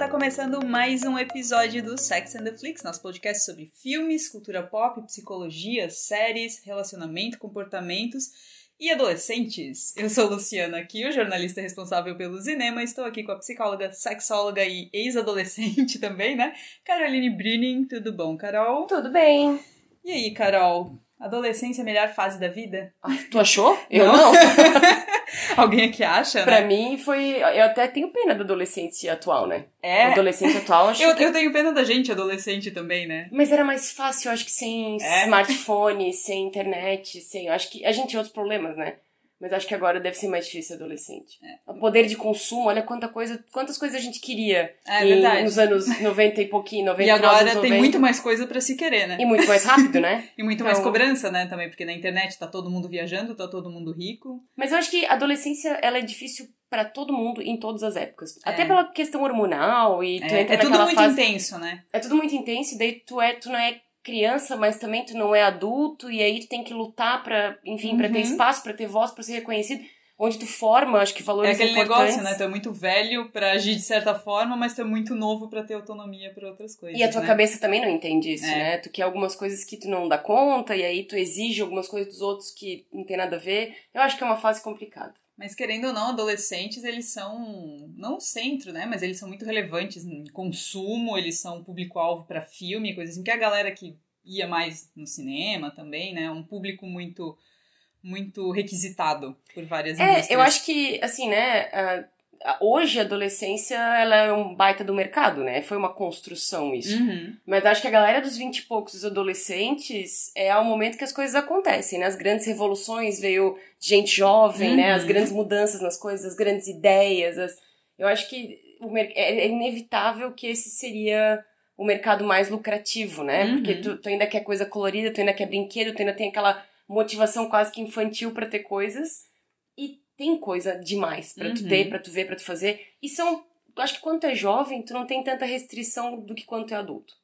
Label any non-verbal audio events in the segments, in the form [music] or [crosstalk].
tá começando mais um episódio do Sex and the Flix, nosso podcast sobre filmes, cultura pop, psicologia, séries, relacionamento, comportamentos e adolescentes. Eu sou Luciana aqui, o jornalista responsável pelo cinema, estou aqui com a psicóloga, sexóloga e ex-adolescente [laughs] também, né? Caroline Brining, tudo bom, Carol? Tudo bem. E aí, Carol? Adolescência é a melhor fase da vida? Ah, tu achou? Eu não. [laughs] Alguém aqui acha, pra né? mim foi. Eu até tenho pena do adolescente atual, né? É. O adolescente atual, acho Eu, que. eu tenho pena da gente, adolescente também, né? Mas era mais fácil, eu acho que sem É? smartphone, [laughs] sem internet, sem. Eu acho que a gente tinha outros problemas, né? Mas acho que agora deve ser mais difícil adolescente. É. O poder de consumo, olha quanta coisa, quantas coisas a gente queria É em- nos anos [laughs] 90 e pouquinho, 90 E agora tem 90. muito mais coisa pra se querer, né? E muito mais rápido, né? [laughs] E muito mais Então- cobrança, né, também, porque na internet tá todo mundo viajando, tá todo mundo rico. Mas eu acho que a adolescência ela é difícil pra todo mundo em todas as épocas. Até É. pela questão hormonal e tu É, entra é tudo muito fase intenso, né? é tudo muito intenso, e daí tu, é, tu não é criança, mas também tu não é adulto, e aí tu tem que lutar pra, enfim, pra ter Uhum. espaço, pra ter voz, pra ser reconhecido, onde tu forma, acho que É valores aquele importantes. negócio, né? Tu é muito velho pra agir de certa forma, mas tu é muito novo pra ter autonomia pra outras coisas. E a tua né? cabeça também não entende isso, É. né? Tu quer algumas coisas que tu não dá conta, e aí tu exige algumas coisas dos outros que não tem nada a ver. Eu acho que é uma fase complicada. Mas querendo ou não, adolescentes, eles são, não o centro, né? Mas eles são muito relevantes em consumo, eles são público-alvo pra filme, coisas assim, que é a galera que ia mais no cinema também, né? Um público muito muito requisitado por várias É, indústrias. eu acho que, assim, né, a- a- hoje a adolescência, ela é um baita do mercado, né? Foi uma construção isso. Uhum. Mas acho que a galera dos 20 e poucos, os adolescentes, é o momento que as coisas acontecem, né? As grandes revoluções, veio gente jovem, né? Uhum. As grandes mudanças nas coisas, as grandes ideias. as- Eu acho que é é inevitável que esse seria o mercado mais lucrativo, né? Uhum. Porque tu, tu ainda quer coisa colorida, tu ainda quer brinquedo, tu ainda tem aquela motivação quase que infantil pra ter coisas. Tem coisa demais pra tu Uhum. ter, pra tu ver, pra tu fazer. E são... Acho que quando tu é jovem, tu não tem tanta restrição do que quando tu é adulto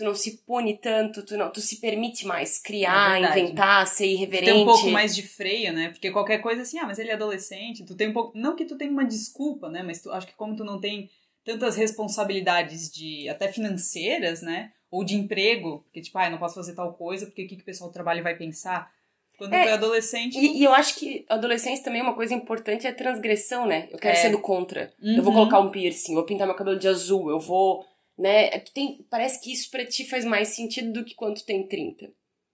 tu não se pune tanto, tu não, tu se permite mais criar, É inventar, ser irreverente. Tem um pouco mais de freio, né? Porque qualquer coisa assim, ah, mas ele é adolescente, tu tem um pouco. Não que tu tenha uma desculpa, né? Mas tu, acho que como tu não tem tantas responsabilidades de até financeiras, né? Ou de emprego, porque tipo, ah, eu não posso fazer tal coisa, porque o que, que o pessoal do trabalho vai pensar? Quando É, tu é adolescente. E, e eu acho que adolescência também uma coisa importante é a transgressão, né? Eu quero É. ser do contra. Eu vou Uhum. colocar um piercing, eu vou pintar meu cabelo de azul, eu vou, né? Tu Tem, parece que isso pra ti faz mais sentido do que quando tem 30.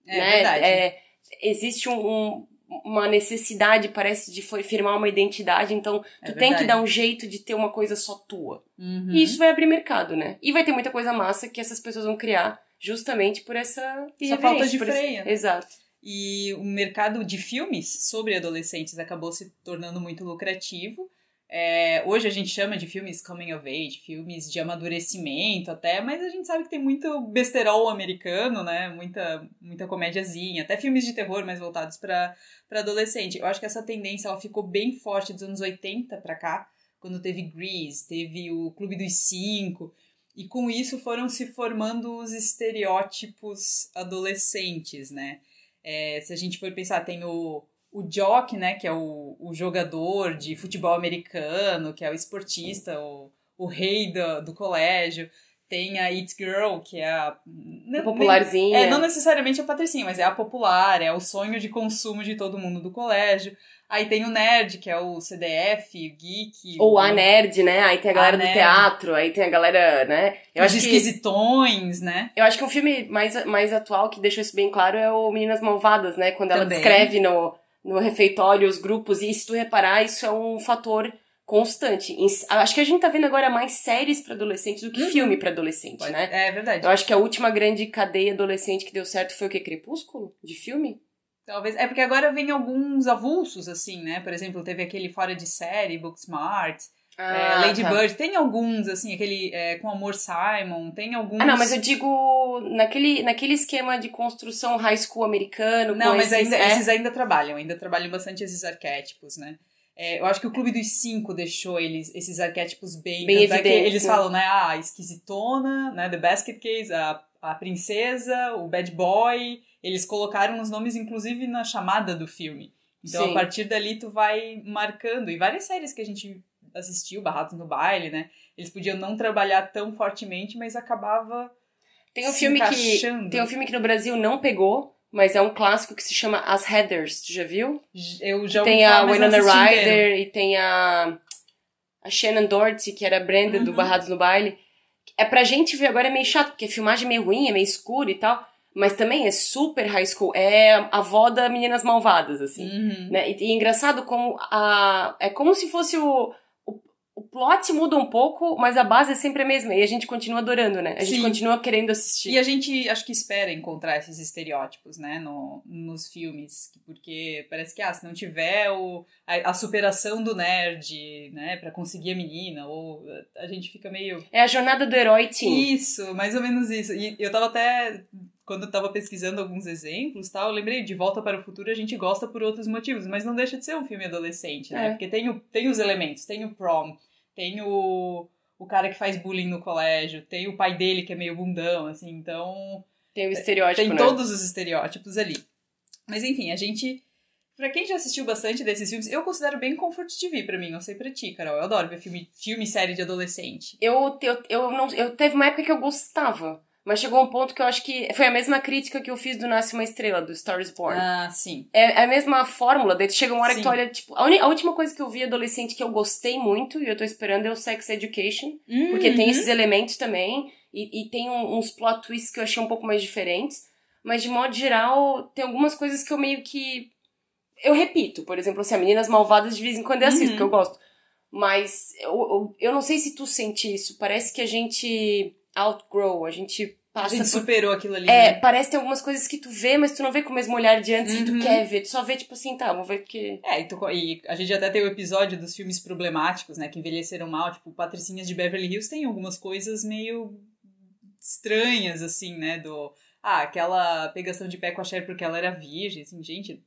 É né? verdade. É, existe um- um- uma necessidade, parece, de firmar uma identidade, então É tu tem que dar um jeito de ter uma coisa só tua. Uhum. E isso vai abrir mercado, né? E vai ter muita coisa massa que essas pessoas vão criar justamente por essa Essa falta de esse- freio. né? Exato. E o mercado de filmes sobre adolescentes acabou se tornando muito lucrativo. É, hoje a gente chama de filmes coming of age, filmes de amadurecimento até, mas a gente sabe que tem muito besterol americano, né? Muita, muita comédiazinha, até filmes de terror mais voltados para adolescente. Eu acho que essa tendência ela ficou bem forte dos anos 80 para cá, quando teve Grease, teve o Clube dos Cinco, e com isso foram se formando os estereótipos adolescentes, né? É, se a gente for pensar, tem o, o jock, né, que é o, o jogador de futebol americano, que é o esportista, o, o rei do, do colégio. Tem a It Girl, que é a... A popularzinha. É, não necessariamente a patricinha, mas é a popular, é o sonho de consumo de todo mundo do colégio. Aí tem o nerd, que é o CDF, o geek. Ou o, a nerd, né? Aí tem a galera A do nerd. teatro, aí tem a galera, né? Eu os acho que esquisitões, né? eu acho que um filme mais, mais atual que deixou isso bem claro é o Meninas Malvadas, né? Quando ela Também. descreve no, no refeitório os grupos, e se tu reparar, isso é um fator constante. Acho que a gente tá vendo agora mais séries pra adolescentes do que Uhum. filme pra adolescente, Pode- né? É verdade. Eu acho que a última grande cadeia adolescente que deu certo foi o que? Crepúsculo? De filme? Talvez. É porque agora vem alguns avulsos, assim, né? Por exemplo, teve aquele Fora de Série, Booksmart, é, Lady tá. Bird. Tem alguns, assim, aquele é, Com Amor Simon, tem alguns. Ah, não, mas eu digo naquele, naquele esquema de construção high school americano. Não, mas esses, ainda, é, esses ainda trabalham, ainda trabalham bastante esses arquétipos, né? É, eu acho que o Clube dos Cinco deixou eles, esses arquétipos bem... Bem é que evidentes, eles né? falam, né? Ah, a esquisitona, né? The Basket Case, a, a princesa, o bad boy. Eles colocaram os nomes, inclusive, na chamada do filme. Então, Sim. a partir dali, tu vai marcando. E várias séries que a gente assistiu, Barrados no Baile, né? eles podiam não trabalhar tão fortemente, mas acabava Tem um filme que tem um filme que no Brasil não pegou, mas é um clássico que se chama As Heathers, tu já viu? Eu já ouvi tem a falar, Winona. Ryder e tem a a Shannon Doherty, que era a Brenda do Uhum. Barrados no Baile. É pra gente ver agora é meio chato, porque a filmagem é meio ruim, é meio escuro e tal, mas também é super high school, é a avó da Meninas Malvadas, assim. Uhum. Né? E, e é engraçado como a. É como se fosse o. Plot muda um pouco, mas a base é sempre a mesma. E a gente continua adorando, né? A gente Sim. continua querendo assistir. E a gente acho que espera encontrar esses estereótipos, né, no, nos filmes, porque parece que ah, se não tiver o, a, a superação do nerd, né, para conseguir a menina, ou a gente fica meio É a jornada do herói teen. isso, mais ou menos isso. E eu tava até quando eu tava pesquisando alguns exemplos, tal, eu lembrei de Volta para o Futuro, a gente gosta por outros motivos, mas não deixa de ser um filme adolescente, né? É. Porque tem, o, tem os elementos, tem o prom, tem o, o cara que faz bullying no colégio, tem o pai dele que é meio bundão, assim, então Tem o estereótipo, tem né? todos os estereótipos ali. Mas enfim, a gente. Pra quem já assistiu bastante desses filmes, eu considero bem comfort TV pra mim, não sei pra ti, Carol. Eu adoro ver filme, filme e série de adolescente. Eu, eu, eu, não, eu teve uma época que eu gostava. Mas chegou um ponto que eu acho que foi a mesma crítica que eu fiz do Nasce uma Estrela, do Stars Born. Ah, sim. É a mesma fórmula, daí chega uma hora que tu Sim. olha, tipo, a, a última coisa que eu vi adolescente que eu gostei muito, e eu tô esperando, é o Sex Education. Porque tem Uhum. esses elementos também, e, e tem um- uns plot twists que eu achei um pouco mais diferentes. Mas, de modo geral, tem algumas coisas que eu meio que. Eu repito, por exemplo, assim, a Meninas Malvadas de vez em quando eu assisto, Uhum. que eu gosto. Mas eu, eu, eu não sei se tu sente isso. Parece que a gente outgrow, a gente A passa gente por. superou aquilo ali. É, né? parece que tem algumas coisas que tu vê, mas tu não vê com o mesmo olhar de antes que tu Uhum. quer ver. Tu só vê, tipo assim, tá, vou ver porque. É, e, tu- e a gente até tem o episódio dos filmes problemáticos, né? Que envelheceram mal, tipo, Patricinhas de Beverly Hills tem algumas coisas meio estranhas, assim, né? Do. Ah, aquela pegação de pé com a Cher porque ela era virgem, assim, gente.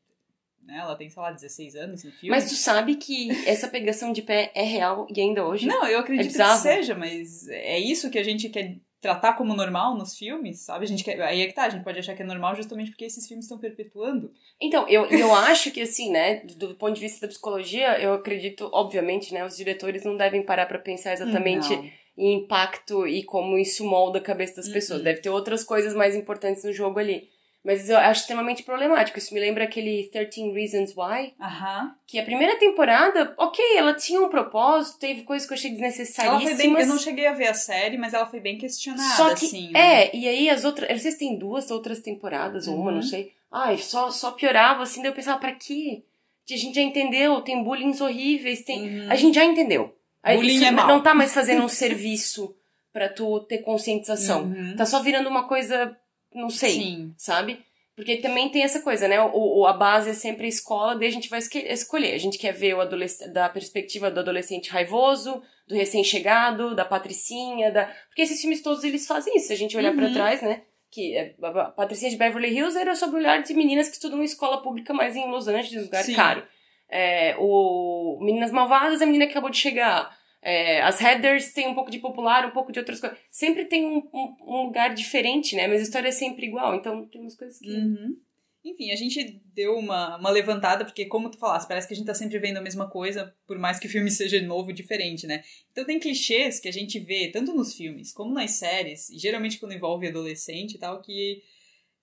Né, ela tem, sei lá, 16 anos no filme. Mas tu sabe que essa pegação de pé é real e ainda hoje? Não, eu acredito É que seja, mas é isso que a gente quer tratar como normal nos filmes, sabe? A gente quer, aí é que tá, a gente pode achar que é normal justamente porque esses filmes estão perpetuando. Então, eu, eu [laughs] acho que assim, né, do, do ponto de vista da psicologia, eu acredito, obviamente, né, os diretores não devem parar pra pensar exatamente Não. em impacto e como isso molda a cabeça das Uhum. pessoas. Deve ter outras coisas mais importantes no jogo ali. Mas eu acho extremamente problemático. Isso me lembra aquele 13 Reasons Why, Aham. que a primeira temporada, ok, ela tinha um propósito, teve coisas que eu achei Ela desnecessárias. foi bem, eu não cheguei a ver a série, mas ela foi bem questionada, Só que, assim. né? é, e aí as outras, eu não sei se tem duas outras temporadas ou uma, Uhum. não sei. Ai, só, só piorava, assim, daí eu pensava, pra quê? A gente já entendeu, tem bullying horríveis, tem... Uhum. A gente já entendeu. Bullying isso é mal. Não tá mais fazendo um [laughs] serviço pra tu ter conscientização. Uhum. Tá só virando uma coisa, não sei, Sim. sabe? Porque também tem essa coisa, né? O, o- a base é sempre a escola, daí a gente vai escolher. A gente quer ver o adolescente, da perspectiva do adolescente raivoso, do recém-chegado, da patricinha, da... Porque esses filmes todos, eles fazem isso. Se a gente olhar pra Uhum. trás, né? Que é, a a Patricinha de Beverly Hills era sobre o olhar de meninas que estudam em escola pública, mas em Los Angeles, um lugar Sim. caro. É, o Meninas Malvadas, a menina que acabou de chegar. É, as headers tem um pouco de popular, um pouco de outras coisas. Sempre tem um, um, um lugar diferente, né? Mas a história é sempre igual. Então tem umas coisas que. Uhum. Enfim, a gente deu uma, uma levantada, porque como tu falaste, parece que a gente tá sempre vendo a mesma coisa, por mais que o filme [laughs] seja novo, diferente, né? Então tem clichês que a gente vê, tanto nos filmes como nas séries, e geralmente quando envolve adolescente e tal, que,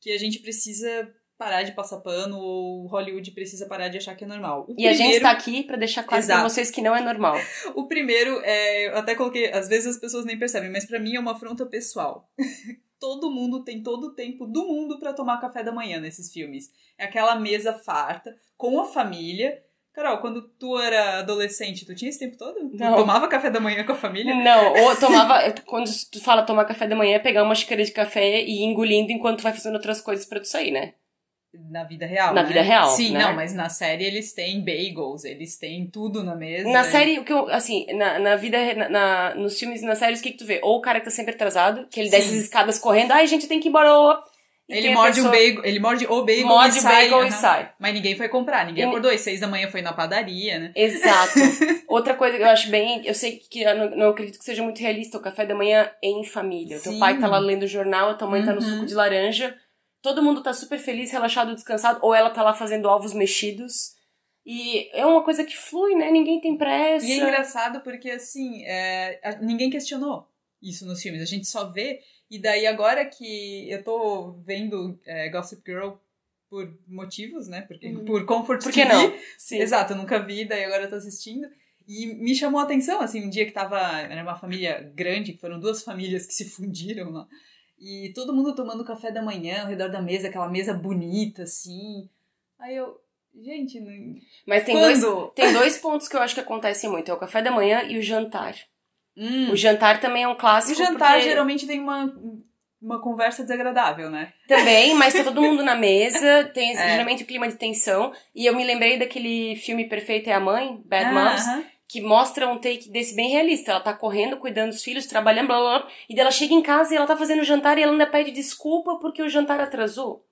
que a gente precisa parar de passar pano, ou Hollywood precisa parar de achar que é normal. O E a gente primeiro- tá aqui pra deixar claro pra Exato. vocês que não é normal. [laughs] O primeiro, é, eu até coloquei, às vezes as pessoas nem percebem, mas pra mim é uma afronta pessoal. [laughs] todo mundo tem todo o tempo do mundo pra tomar café da manhã nesses filmes. É aquela mesa farta, com a família. Carol, quando tu era adolescente, tu tinha esse tempo todo? Tu Não. tomava café da manhã com a família? Não, ou [laughs] tomava. Quando tu fala tomar café da manhã, é pegar uma xícara de café e ir engolindo enquanto tu vai fazendo outras coisas pra tu sair, né? Na vida real, Na né? vida real, Sim, né? não, mas na série eles têm bagels, eles têm tudo na mesa. Na série, o que eu, assim, na, na vida, na, na- nos filmes e nas séries, o que, que tu vê? Ou o cara que tá sempre atrasado, que ele desce Sim. as escadas correndo, ai, gente, tem que ir embora. ô." E Ele morde um pessoa- bagel, ele morde o bagel morde e sai. bagel e sai. Mas ninguém foi comprar, ninguém E- acordou. Às seis da manhã foi na padaria, né? Exato. [laughs] Outra coisa que eu acho bem. Eu sei que eu não, não acredito que seja muito realista o café da manhã em família. O teu Sim. pai tá lá lendo o jornal, a tua mãe tá no Uhum. suco de laranja. Todo mundo tá super feliz, relaxado, descansado. Ou ela tá lá fazendo ovos mexidos. E é uma coisa que flui, né? Ninguém tem pressa. E é engraçado porque, assim, é, ninguém questionou isso nos filmes. A gente só vê. E daí, agora que eu tô vendo é, Gossip Girl por motivos, né? Porque, Uhum. Por comfort Por que TV. não? Sim. Exato, eu nunca vi, daí agora eu tô assistindo. E me chamou a atenção, assim, um dia que tava. Era uma família grande, que foram duas famílias que se fundiram lá. E todo mundo tomando café da manhã ao redor da mesa, aquela mesa bonita, assim. Aí eu. Gente, não... Mas tem quando? dois, [laughs] tem dois pontos que eu acho que acontecem muito. É o café da manhã e o jantar. Hum. O jantar também é um O clássico. jantar porque- geralmente tem uma, uma conversa desagradável, né? Também, mas tá todo mundo na [laughs] mesa, tem É. geralmente o clima de tensão. E eu me lembrei daquele filme Perfeito é a Mãe, Bad Ah, Moms, aham. Que mostra um take desse bem realista. Ela tá correndo, cuidando dos filhos, trabalhando, blá blá blá. E daí ela chega em casa e ela tá fazendo jantar e ela ainda pede desculpa porque o jantar atrasou.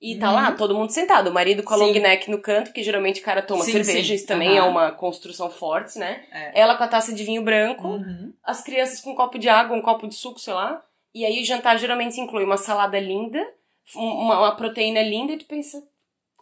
E tá Uhum. lá, todo mundo sentado. O marido com a Sim. long neck no canto, que geralmente o cara toma Sim, cerveja, sim. isso também Aham. é uma construção forte, né? É. Ela com a taça de vinho branco, Uhum. as crianças com um copo de água, um copo de suco, sei lá. E aí o jantar geralmente inclui uma salada linda, uma, uma proteína linda, e tu pensa.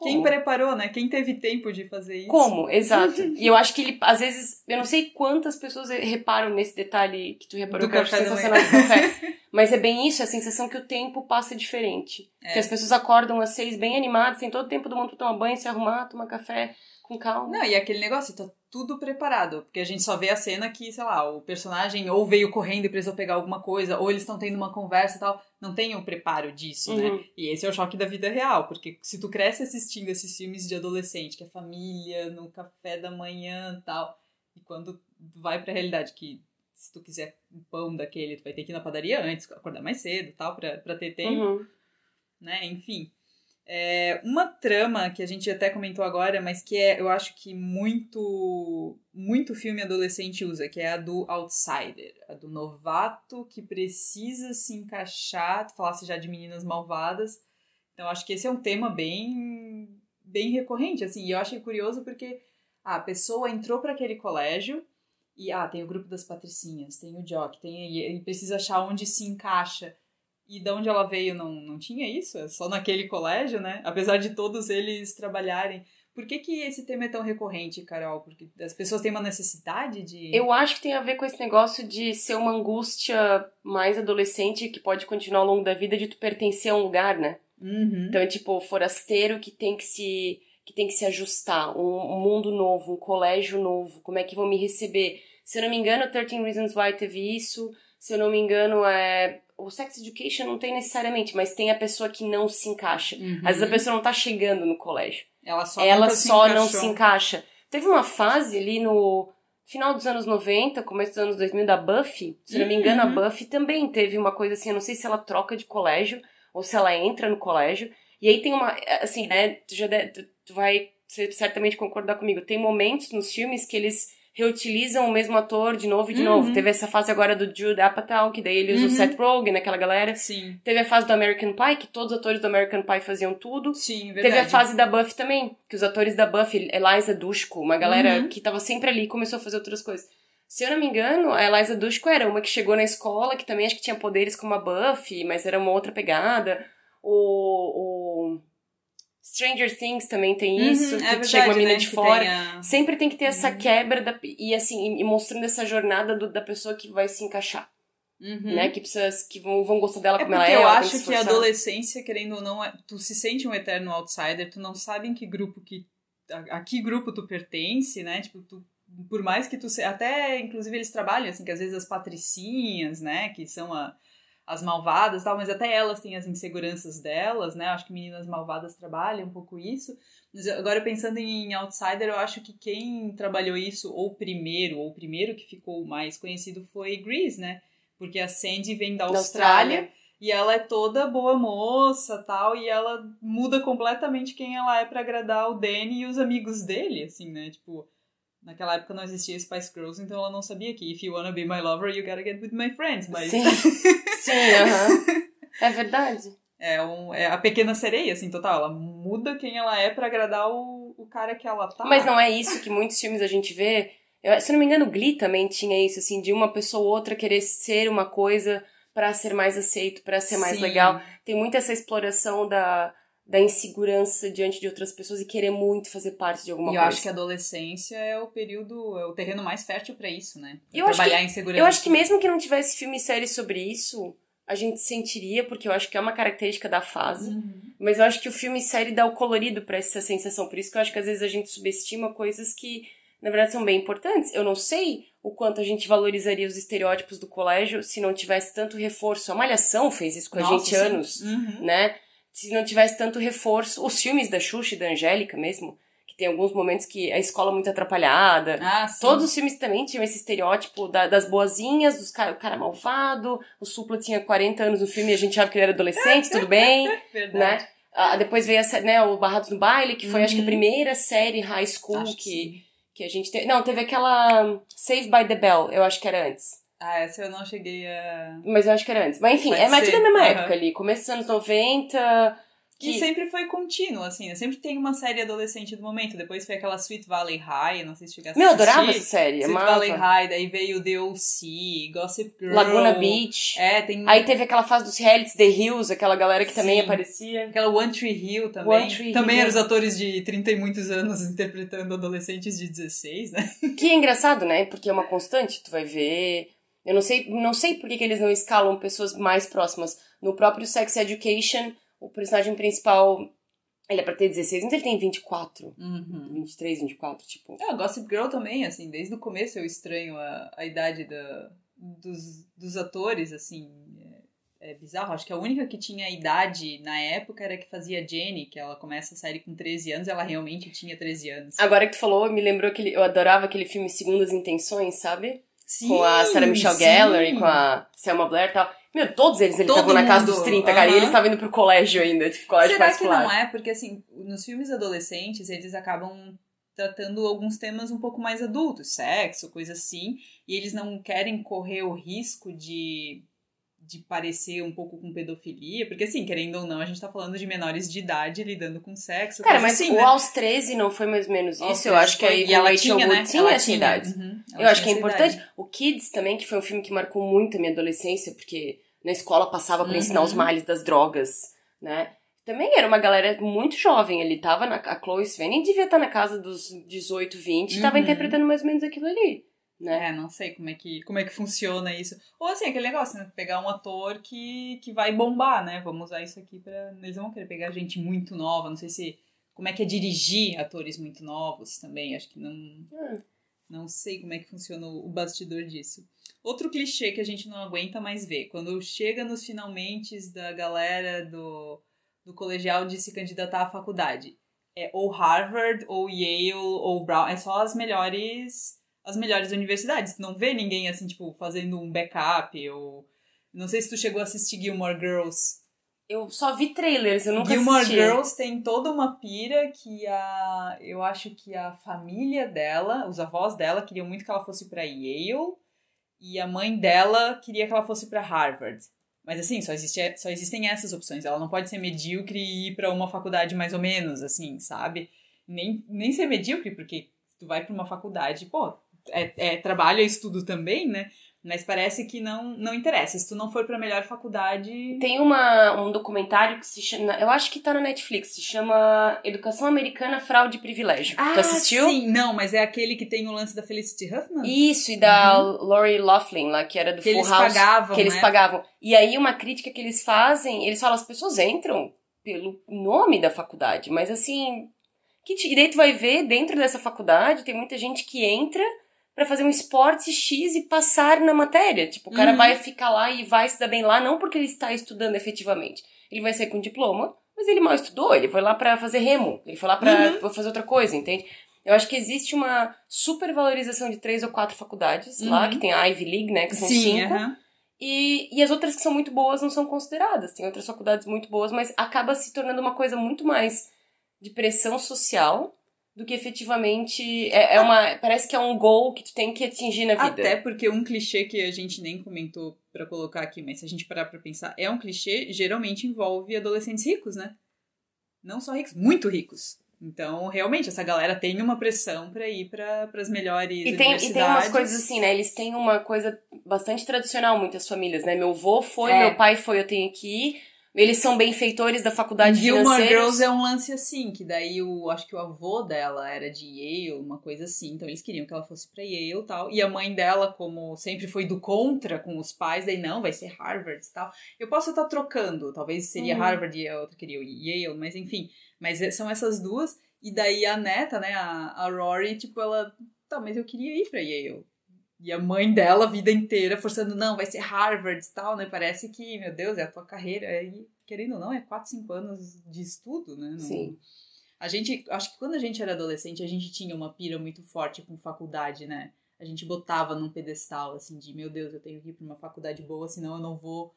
Como? Quem preparou, né? Quem teve tempo de fazer isso? Como? Exato. [laughs] e eu acho que ele, às vezes, eu não sei quantas pessoas reparam nesse detalhe que tu reparou Do que eu acho sensacional do café. [laughs] Mas é bem isso, a sensação que o tempo passa diferente. É. Que as pessoas acordam às seis bem animadas, tem todo o tempo do mundo pra tomar banho, se arrumar, tomar café com calma. Não, e aquele negócio, tudo preparado. Porque a gente só vê a cena que, sei lá, o personagem ou veio correndo e precisou pegar alguma coisa, ou eles estão tendo uma conversa e tal. Não tem o preparo disso, né? Uhum. E esse é o choque da vida real. Porque se tu cresce assistindo esses filmes de adolescente, que é família, no café da manhã e tal, e quando vai pra realidade que se tu quiser um pão daquele, tu vai ter que ir na padaria antes, acordar mais cedo e tal, pra, pra ter tempo Uhum. né? Enfim. É, uma trama que a gente até comentou agora, mas que é, eu acho que muito, muito filme adolescente usa, que é a do outsider, a do novato que precisa se encaixar. Falasse já de meninas malvadas, então acho que esse é um tema bem, bem recorrente, assim. E eu achei curioso porque ah, a pessoa entrou para aquele colégio e ah, tem o grupo das patricinhas, tem o jock, tem e precisa achar onde se encaixa. E de onde ela veio não, não tinha isso? É só naquele colégio, né? Apesar de todos eles trabalharem. Por que, que esse tema é tão recorrente, Carol? Porque as pessoas têm uma necessidade de. Eu acho que tem a ver com esse negócio de ser uma angústia mais adolescente que pode continuar ao longo da vida de tu pertencer a um lugar, né? Uhum. Então é tipo forasteiro que tem que se que tem que se ajustar, um, um mundo novo, um colégio novo, como é que vão me receber? Se eu não me engano, 13 Reasons Why teve isso. Se eu não me engano, é o Sex Education não tem necessariamente, mas tem a pessoa que não se encaixa. Uhum. Às vezes a pessoa não tá chegando no colégio. Ela só, Ela nunca se só não se encaixa. Teve uma fase ali no final dos anos 90, começo dos anos 2000 da Buffy. Se não me engano, Uhum. a Buffy também teve uma coisa assim, eu não sei se ela troca de colégio ou se ela entra no colégio. E aí tem uma, assim, né, tu já de- tu, vai certamente concordar comigo. Tem momentos nos filmes que eles reutilizam o mesmo ator de novo e de Uhum. novo. Teve essa fase agora do Jude Apatow, que daí ele usa Uhum. o Seth Rogen, aquela galera. Sim, Teve a fase do American Pie, que todos os atores do American Pie faziam tudo. sim, verdade. Teve a fase da Buffy também, que os atores da Buffy, Eliza Dushku, uma galera Uhum. que tava sempre ali, começou a fazer outras coisas. Se eu não me engano, a Eliza Dushku era uma que chegou na escola, que também acho que tinha poderes como a Buffy, mas era uma outra pegada. O, o Stranger Things também tem Uhum, isso, é que verdade, chega uma menina né, de que fora. tem a- Sempre tem que ter essa Uhum. quebra da, e assim, e mostrando essa jornada do- da pessoa que vai se encaixar, Uhum. né? Que pessoas que vão, vão gostar dela É como ela é, eu acho se que a adolescência, querendo ou não, é- tu se sente um eterno outsider, tu não sabe em que grupo que. A, a que grupo tu pertence, né? Tipo, tu, por mais que tu. Se, até, inclusive, eles trabalham, assim, que às vezes as patricinhas, né? Que são a- as malvadas tal, mas até elas têm as inseguranças delas, né? Acho que meninas malvadas trabalham um pouco isso. Mas agora, pensando em outsider, eu acho que quem trabalhou isso, ou primeiro, ou primeiro que ficou mais conhecido foi Grease, né? Porque a Sandy vem da Da Austrália, Austrália. e ela é toda boa moça tal, e ela muda completamente quem ela é pra agradar o Danny e os amigos dele, assim, né? Tipo, naquela época não existia Spice Girls, então ela não sabia que if you wanna be my lover, you gotta get with my friends. Mas Sim, [laughs] sim, aham. É verdade. é, um, é a pequena sereia, assim, total. Ela muda quem ela é pra agradar o, o cara que ela tá. Mas não é isso que muitos filmes a gente vê. Eu, se não me engano, Glee também tinha isso, assim, de uma pessoa ou outra querer ser uma coisa pra ser mais aceito, pra ser mais Sim. legal. Tem muito essa exploração da, da insegurança diante de outras pessoas e querer muito fazer parte de alguma e coisa. eu acho que a adolescência é o período, é o terreno mais fértil para isso, né? Eu acho trabalhar que- em segurança. Eu acho que mesmo que não tivesse filme e série sobre isso, a gente sentiria, porque eu acho que é uma característica da fase. Uhum. Mas eu acho que o filme e série dá o colorido pra essa sensação. Por isso que eu acho que às vezes a gente subestima coisas que, na verdade, são bem importantes. Eu não sei o quanto a gente valorizaria os estereótipos do colégio se não tivesse tanto reforço. A Malhação fez isso com a Nossa, gente sim. anos, Uhum. né? Se não tivesse tanto reforço. Os filmes da Xuxa e da Angélica mesmo, que tem alguns momentos que a escola é muito atrapalhada. Ah. Todos os filmes também tinham esse estereótipo da- das boazinhas, dos cara, o cara malvado. O Supla tinha 40 anos no filme e a gente achava que ele era adolescente, tudo bem, [laughs] Verdade. né? Ah, depois veio a, né, o Barrados no Baile, que foi acho que a Uhum. primeira série high school Acho que, que que, a gente teve. Não, teve aquela Save by the Bell, eu acho que era antes. Ah, essa eu não cheguei a. Mas eu acho que era antes. Mas enfim, Pode é mais tudo ser, da mesma aham. época ali. Começo dos anos 90. Que Que, sempre foi contínuo, assim, né? Sempre tem uma série adolescente do momento. Depois foi aquela Sweet Valley High, não sei se chegasse Meu, eu a adorava essa série. Sweet Amava. Valley High, daí veio The O.C., Gossip Girl. Laguna Beach. É, tem Aí teve aquela fase dos realities, The Hills, aquela galera que também Sim. aparecia. aquela One Tree Hill também. One Tree também Hill. eram os atores de 30 e muitos anos [laughs] interpretando adolescentes de 16, né? Que é engraçado, né? Porque é uma constante, tu vai ver. Eu não sei, não sei por que, que eles não escalam pessoas mais próximas. No próprio Sex Education, o personagem principal, ele é pra ter 16, mas ele tem 24, Uhum. 23, 24, tipo. É, Gossip Girl também, assim, desde o começo eu estranho a, a idade da, dos, dos atores, assim, é, é bizarro. Acho que a única que tinha idade na época era a que fazia Jenny, que ela começa a série com 13 anos, ela realmente tinha 13 anos. Agora que tu falou, me lembrou que eu adorava aquele filme Segundas Intenções, sabe? Sim, com a Sarah Michelle sim. Gellar e com a Selma Blair e tal. Meu, todos eles Todo estavam na casa dos 30, cara, e eles estavam indo pro colégio ainda, tipo, colégio Será que particular. não é? Porque, assim, nos filmes adolescentes, eles acabam tratando alguns temas um pouco mais adultos, sexo, coisa assim, e eles não querem correr o risco de, de parecer um pouco com pedofilia, porque, assim, querendo ou não, a gente tá falando de menores de idade lidando com sexo, Cara, mas assim, o né? Aos 13 não foi mais ou menos Aos isso? Eu 13 acho que foi- a Ivy ela tinha, né? tinha Ela essa tinha, idade. uhum, Eu acho que é importante. idade. O Kids também, que foi um filme que marcou muito a minha adolescência, porque na escola passava pra ensinar Uhum. os males das drogas, né? Também era uma galera muito jovem ali, tava na, a Chloe Svenning devia estar na casa dos 18, 20, e tava Uhum. interpretando mais ou menos aquilo ali, né? É, não sei como é que, como é que funciona isso. Ou assim, aquele negócio, né? Pegar um ator que, que vai bombar, né? Vamos usar isso aqui pra. Eles vão querer pegar gente muito nova. Não sei se. Como é que é dirigir atores muito novos também. Acho que não. Hum. Não sei como é que funciona o o bastidor disso. Outro clichê que a gente não aguenta mais ver. Quando chega nos finalmente da galera do, do colegial de se candidatar à faculdade. É ou Harvard, ou Yale, ou Brown. É só as melhores as melhores universidades. Tu não vê ninguém assim, tipo, fazendo um backup ou. Não sei se tu chegou a assistir Gilmore Girls. Eu só vi trailers, eu nunca Gilmore assisti. Girls tem toda uma pira que a. Eu acho que a família dela, os avós dela, queriam muito que ela fosse pra Yale e a mãe dela queria que ela fosse pra Harvard. Mas assim, só, existe, só existem essas opções. Ela não pode ser medíocre e ir pra uma faculdade mais ou menos, assim, sabe? Nem, nem ser medíocre, porque tu vai pra uma faculdade, pô, é, é trabalho, é estudo também, né? Mas parece que não, não interessa. Se tu não for pra melhor faculdade. Tem uma, um documentário que se chama. Eu acho que tá na Netflix, se chama Educação Americana Fraude e Privilégio. tu assistiu? Ah, Sim, não, mas é aquele que tem o lance da Felicity Huffman? Isso, e da Lori Loughlin, lá, que era do Uhum. que Full eles House. pagavam, que eles né? pagavam. E aí, uma crítica que eles fazem, eles falam, as pessoas entram pelo nome da faculdade, mas assim. Que e tu vai ver, dentro dessa faculdade, tem muita gente que entra pra fazer um esporte X e passar na matéria. Tipo, o cara Uhum. vai ficar lá e vai se dar bem lá, não porque ele está estudando efetivamente. Ele vai sair com diploma, mas ele mal estudou, ele foi lá pra fazer remo, ele foi lá pra Uhum. fazer outra coisa, entende? Eu acho que existe uma supervalorização de três ou quatro faculdades lá, Uhum. que tem a Ivy League, né, que são Sim, cinco. E, e as outras que são muito boas não são consideradas. Tem outras faculdades muito boas, mas acaba se tornando uma coisa muito mais de pressão social do que efetivamente é, é uma parece que é um goal que tu tem que atingir na vida. Até porque um clichê que a gente nem comentou pra colocar aqui, mas se a gente parar pra pensar, é um clichê, geralmente envolve adolescentes ricos, né? Não só ricos, muito ricos. Então, realmente, essa galera tem uma pressão pra ir para as melhores E tem, universidades. e tem umas coisas assim, né? Eles têm uma coisa bastante tradicional, muitas famílias, né? Meu avô foi, É. meu pai foi, eu tenho que ir. Eles são benfeitores da faculdade Gilmore financeira. Girls é um lance assim, que daí o, acho que o avô dela era de Yale, uma coisa assim, então eles queriam que ela fosse pra Yale e tal, e a mãe dela, como sempre foi do contra com os pais, daí não, vai ser Harvard e tal. Eu posso estar trocando, talvez seria Uhum. Harvard e a outra queria Yale, mas enfim, mas é- são essas duas, e daí a neta, né, a, a Rory, tipo, ela, tá, mas eu queria ir pra Yale. E a mãe dela, a vida inteira, forçando, não, vai ser Harvard e tal, né? Parece que, meu Deus, é a tua carreira. E, querendo ou não, é 4, 5 anos de estudo, né? Não- Sim. A gente, acho que quando a gente era adolescente, a gente tinha uma pira muito forte com faculdade, né? A gente botava num pedestal, assim, de, meu Deus, eu tenho que ir pra uma faculdade boa, senão eu não vou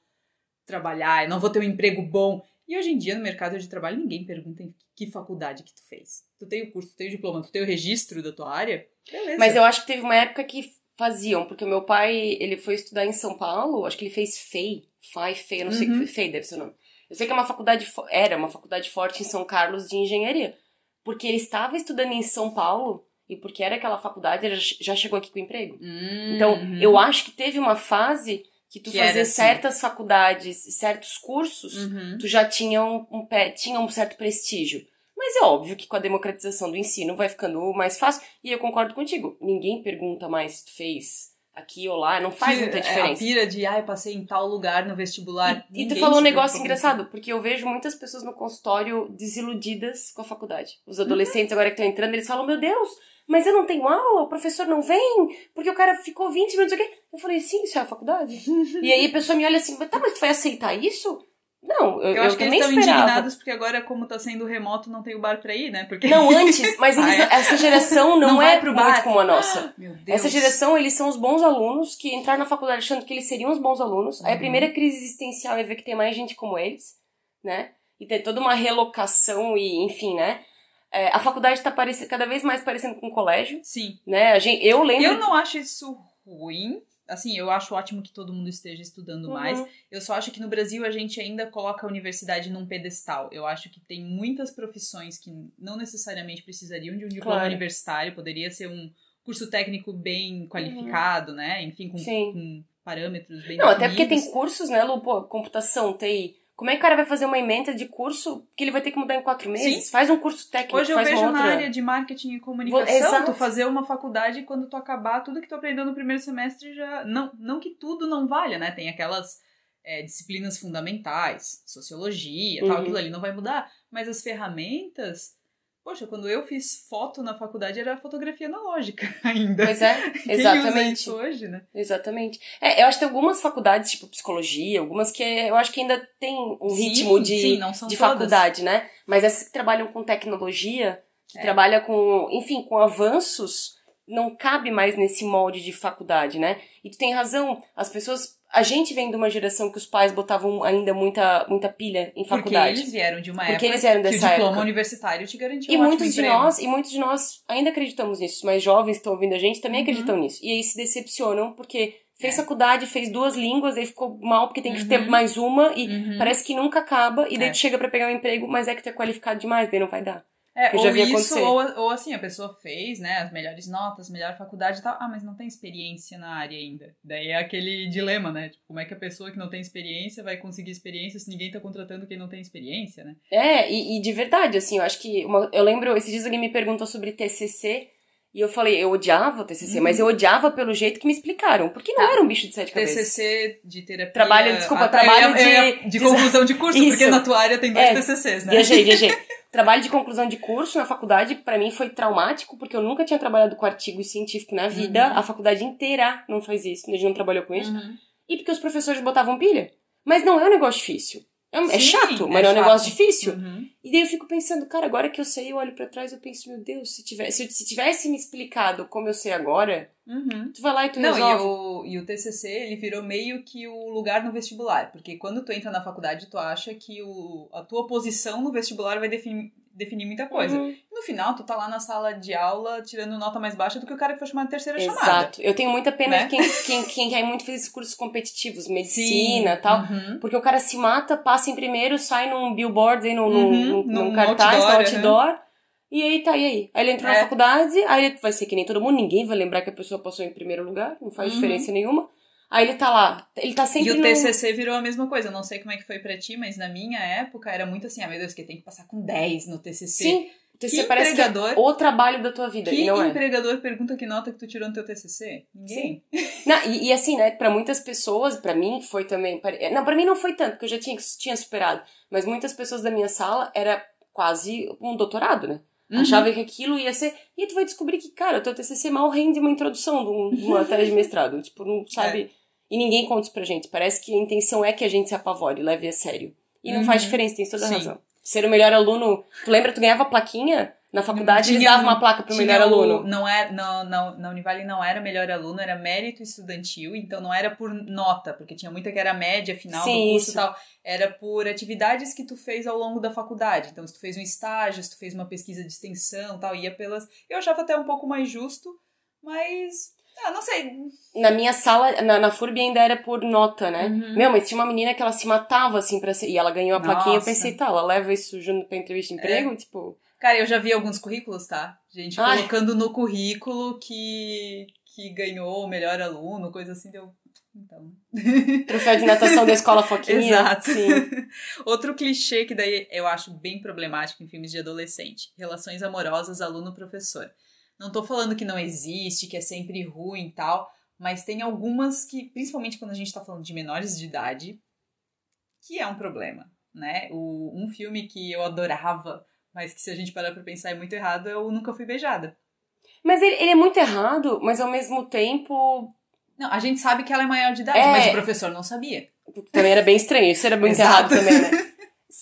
trabalhar, eu não vou ter um emprego bom. E hoje em dia, no mercado de trabalho, ninguém pergunta em que faculdade que tu fez. Tu tem o curso, tu tem o diploma, tu tem o registro da tua área? Beleza. Mas eu acho que teve uma época que faziam, porque o meu pai, ele foi estudar em São Paulo, acho que ele fez FEI, FAI, FEI, eu não sei o Uhum. que FEI deve ser o nome. Eu sei que é uma faculdade, era uma faculdade forte em São Carlos de engenharia, porque ele estava estudando em São Paulo e porque era aquela faculdade, ele já chegou aqui com emprego. Então, uhum. eu acho que teve uma fase que tu Que fazia assim. certas faculdades, certos cursos, Uhum. tu já tinha um, um tinha um certo prestígio. Mas é óbvio que com a democratização do ensino vai ficando mais fácil. E eu concordo contigo. Ninguém pergunta mais se tu fez aqui ou lá, não faz muita é diferença. A pira de, ai, passei em tal lugar no vestibular. E, e tu falou um negócio engraçado, porque eu vejo muitas pessoas no consultório desiludidas com a faculdade. Os adolescentes agora que estão entrando, eles falam, meu Deus, mas eu não tenho aula, o professor não vem, porque o cara ficou 20 minutos aqui. Eu falei, sim, isso é a faculdade. [laughs] e aí a pessoa me olha assim, tá, mas tu vai aceitar isso? Não, eu, Eu, eu acho que eles estão esperava. indignados porque agora, como tá sendo remoto, não tem o bar pra ir, né? Porque Não, [laughs] antes, mas eles- Ah, é? essa geração [laughs] não, Não é pro muito bar. como a nossa. [gasps] Meu Deus. Essa geração, eles são os bons alunos que entraram na faculdade achando que eles seriam os bons alunos. Aí a Uhum. primeira crise existencial é ver que tem mais gente como eles, né? E ter toda uma relocação e, enfim, né? É, a faculdade tá cada vez mais parecendo com um colégio, Sim. né? A gente, eu lembro... Eu não acho isso ruim. Assim, eu acho ótimo que todo mundo esteja estudando Uhum. mais. Eu só acho que no Brasil a gente ainda coloca a universidade num pedestal. Eu acho que tem muitas profissões que não necessariamente precisariam de um diploma Claro. universitário. Poderia ser um curso técnico bem qualificado, né? Enfim, com, Uhum. Com parâmetros bem Não, até porque definidos. tem cursos, né, Lu? Pô, computação, TI. Como é que o cara vai fazer uma emenda de curso que ele vai ter que mudar em quatro meses? Faz um curso técnico, Hoje eu faz vejo na outra. área de marketing e comunicação, Exato. tu fazer uma faculdade e quando tu acabar, tudo que tu aprendeu no primeiro semestre já. Não, não que tudo não valha, né? Tem aquelas é, disciplinas fundamentais, sociologia, tal, Uhum. aquilo ali não vai mudar. Mas as ferramentas. Poxa, quando eu fiz foto na faculdade era fotografia analógica [laughs] ainda. Pois é, [laughs] exatamente. hoje, né? Exatamente. É, eu acho que tem algumas faculdades, tipo psicologia, algumas que eu acho que ainda tem um Sim, ritmo de, sim, não são de todas. faculdade, né? Mas essas que trabalham com tecnologia, que É. trabalha com, enfim, com avanços, não cabe mais nesse molde de faculdade, né? E tu tem razão, as pessoas. A gente vem de uma geração que os pais botavam ainda muita, muita pilha em Porque faculdade. eles vieram de uma Porque época eles vieram que o dessa diploma época. universitário te garantia E um muitos de emprego. nós, e muitos de nós ainda acreditamos nisso. Os mais jovens que estão ouvindo a gente também Uhum. acreditam nisso. E aí se decepcionam porque fez É. faculdade, fez duas línguas, aí ficou mal porque tem que Uhum. ter mais uma e Uhum. parece que nunca acaba. E daí É. tu chega pra pegar um emprego, mas é que tu é qualificado demais, daí não vai dar. É, que ou já isso, ou, ou assim, a pessoa fez, né, as melhores notas, melhor faculdade e tal, ah, mas não tem experiência na área ainda. Daí é aquele dilema, né, tipo, como é que a pessoa que não tem experiência vai conseguir experiência se ninguém tá contratando quem não tem experiência, né? É, e, e de verdade, assim, eu acho que. uma- eu lembro, esses dias alguém me perguntou sobre TCC. E eu falei, eu odiava o TCC, Uhum. mas eu odiava pelo jeito que me explicaram. Porque não Tá. era um bicho de sete cabeças. TCC de terapia... Trabalho- desculpa, ah, trabalho ia- de- de... de- conclusão de curso, Isso. porque na tua área tem dois É, TCCs, né? Viajei, viajei. [laughs] Trabalho de conclusão de curso na faculdade, pra mim, foi traumático, porque eu nunca tinha trabalhado com artigo científico na vida. Uhum. A faculdade inteira não faz isso, a gente não trabalhou com isso. Uhum. E porque os professores botavam pilha. Mas não é um negócio difícil. É, é Sim, chato, mas é não é um chato. negócio difícil. Uhum. E daí eu fico pensando, cara, agora que eu sei, eu olho pra trás e eu penso, meu Deus, se tivesse, se, se tivesse me explicado como eu sei agora, Uhum. tu vai lá e tu Não, resolve. e o, e o TCC, ele virou meio que o lugar no vestibular. Porque quando tu entra na faculdade, tu acha que o, a tua posição no vestibular vai definir, definir muita coisa. Uhum. No final, tu tá lá na sala de aula tirando nota mais baixa do que o cara que foi chamado de terceira chamada. Exato. Eu tenho muita pena Né? de quem, quem, quem quer muito fazer esses cursos competitivos, medicina e tal. Uhum. Porque o cara se mata, passa em primeiro, sai num billboard, aí num, Uhum, num- num num cartaz, outdoor, outdoor. E aí tá, e aí? Aí ele entrou na É. faculdade, aí ele vai ser que nem todo mundo, ninguém vai lembrar que a pessoa passou em primeiro lugar, não faz Uhum. diferença nenhuma. Aí ele tá lá, ele tá sempre E o no... TCC virou a mesma coisa. Eu não sei como é que foi pra ti, mas na minha época era muito assim, ah, meu Deus, que tem que passar com 10 no TCC. Sim, o TCC Que parece que é empregador- o trabalho da tua vida, Que não é. empregador pergunta que nota que tu tirou no teu TCC? Ninguém. Não, e, e assim, né, pra muitas pessoas, pra mim foi também. pare- Não, pra mim não foi tanto, porque eu já tinha, tinha superado. Mas muitas pessoas da minha sala era quase um doutorado, né? Uhum. Achava que aquilo ia ser. E tu vai descobrir que, cara, o teu TCC mal rende uma introdução de um- uma tese de mestrado. [laughs] Tipo, não sabe. E ninguém conta isso pra gente. Parece que a intenção é que a gente se apavore, leve a sério. E não Uhum. faz diferença, tem toda a Sim. razão. Ser o melhor aluno. Tu lembra, tu ganhava plaquinha? Na faculdade eles Tinha- davam uma placa pro melhor o- aluno. Não é, não, não, na Univale não era melhor aluno, era mérito estudantil, então não era por nota, porque tinha muita que era média final Sim, do curso e tal. Era por atividades que tu fez ao longo da faculdade. Então, se tu fez um estágio, se tu fez uma pesquisa de extensão tal, ia pelas. Eu achava até um pouco mais justo, mas. Ah, não sei. Na minha sala, na, na FURB ainda era por nota, né? Uhum. Meu, mas tinha uma menina que ela se matava, assim, pra ser... E ela ganhou a plaquinha, eu Nossa. pensei, tá, ela leva isso junto pra entrevista de emprego? Tipo... Cara, eu já vi alguns currículos, tá? Gente Ai. colocando no currículo que, que ganhou o melhor aluno, coisa assim, deu. Então. [laughs] Troféu de natação da escola Foquinha. Exato. Sim. [laughs] Outro clichê que daí eu acho bem problemático em filmes de adolescente: relações amorosas aluno-professor. Não tô falando que não existe, que é sempre ruim e tal, mas tem algumas que, principalmente quando a gente tá falando de menores de idade, que é um problema, né? O, um filme que eu adorava, mas que se a gente parar pra pensar é muito errado, é o Nunca Fui Beijada. Mas ele, ele é muito errado, mas ao mesmo tempo... Não, a gente sabe que ela é maior de idade, É. mas o professor não sabia. Também era bem estranho, isso era muito errado também, né? [laughs]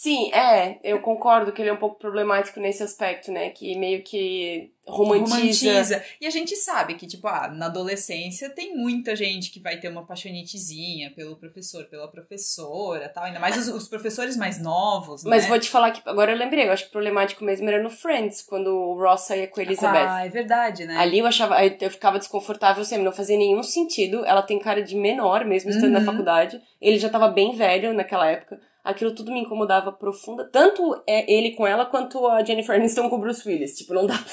Sim, é, eu concordo que ele é um pouco problemático nesse aspecto, né? Que meio que romantiza. E a gente sabe que, tipo, ah, na adolescência tem muita gente que vai ter uma paixonitezinha pelo professor, pela professora tal. Ainda mais os, os professores mais novos, Mas né? vou te falar que agora eu lembrei, eu acho que problemático mesmo era no Friends, quando o Ross saía com a Elizabeth. Ah, é verdade, né? Ali eu achava, eu eu ficava desconfortável sempre, não fazia nenhum sentido. Ela tem cara de menor, mesmo estando na Uhum. faculdade. Ele já tava bem velho naquela época. Aquilo tudo me incomodava profunda. Tanto é ele com ela, quanto a Jennifer Aniston com o Bruce Willis. Tipo, não dá. [laughs]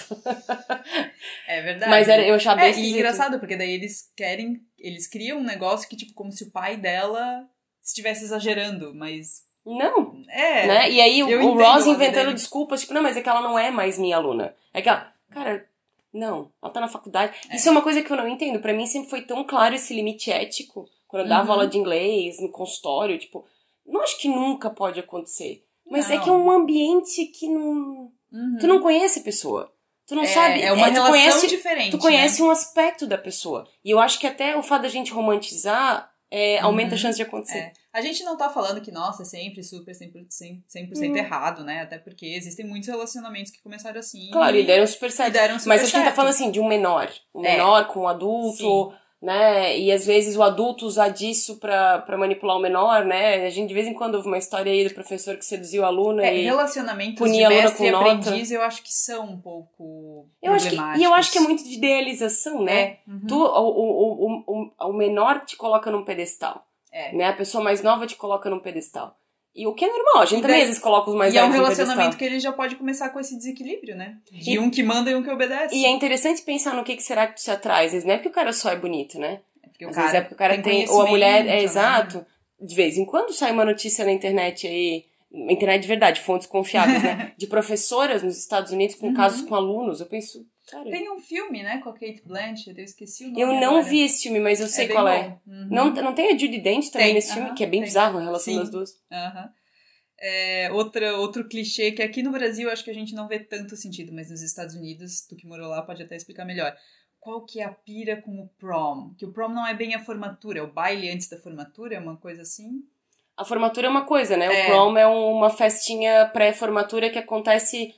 É verdade. Mas era, eu achava bem É, e esquisito. engraçado, porque daí eles querem, eles criam um negócio que, tipo, como se o pai dela estivesse exagerando, mas Não, é. né? E aí o, o Ross inventando dele. desculpas, tipo, não, mas é que ela não é mais minha aluna. É que ela, cara, não, ela tá na faculdade. É. Isso é uma coisa que eu não entendo. Pra mim sempre foi tão claro esse limite ético. Quando eu dava Uhum. aula de inglês, no consultório, tipo, não acho que nunca pode acontecer. Mas é Não. que é um ambiente que não. Uhum. Tu não conhece a pessoa. Tu não é, sabe. É uma tu relação conhece, diferente. Tu conhece né? um aspecto da pessoa. E eu acho que até o fato da gente romantizar é, aumenta Uhum. a chance de acontecer. É. A gente não tá falando que, nossa, é sempre super 100%, 100% Hum. errado, né? Até porque existem muitos relacionamentos que começaram assim. Claro, e deram super e certo. deram super Mas a gente tá falando assim de um menor. Um É. menor com um adulto, né? E às vezes o adulto usar disso pra, pra manipular o menor, né? A gente de vez em quando ouve uma história aí do professor que seduziu a aluna É, e. relacionamentos de punir a aluna mestre e com nota. aprendiz, eu acho que são um pouco Eu acho que, e eu acho que é muito de idealização, né? É. Uhum. Tu, o, o, o, o, o menor te coloca num pedestal. É. Né? A pessoa mais nova te coloca num pedestal. E o que é normal, a gente E também às vezes coloca os mais e é um velhos num relacionamento que ele já pode começar com esse desequilíbrio, né? De E- um que manda e um que obedece. E é interessante pensar no que, que será que atrai. Às vezes não é porque o cara só é bonito, né? Porque o Às cara vezes é porque o cara tem tem. Ou a mulher. É né? exato. De vez em quando sai uma notícia na internet aí. Internet de verdade, fontes confiáveis, né? [laughs] De professoras nos Estados Unidos com Uhum. casos com alunos. Eu penso, cara. Tem um filme, né, com a Kate Blanchett, eu esqueci o nome Eu não agora. vi esse filme, mas eu sei bem qual é. Uhum. Não, não tem a Judy Dent também Tem, nesse filme, aham, que é bem tem. bizarro a relação Sim. das duas. Aham. É, outra, outro clichê que aqui no Brasil acho que a gente não vê tanto sentido, mas nos Estados Unidos, tu que morou lá pode até explicar melhor. Qual que é a pira com o prom? Que o prom não é bem a formatura, é o baile antes da formatura, é uma coisa assim? A formatura é uma coisa, né? É. O prom é uma festinha pré-formatura que acontece,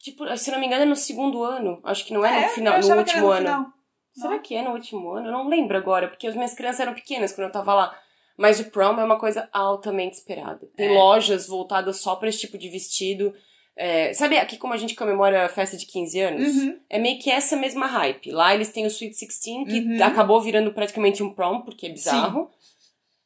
tipo, se não me engano, é no segundo ano. Acho que não é, no, final, no último no ano. final. Será que é no último ano? Eu não lembro agora, porque as minhas crianças eram pequenas quando eu tava lá. Mas o prom é uma coisa altamente esperada. Tem É. lojas voltadas só pra esse tipo de vestido. É, sabe aqui como a gente comemora a festa de 15 anos? Uhum. É meio que essa mesma hype. Lá eles têm o Sweet 16, que Uhum. acabou virando praticamente um prom, porque é bizarro.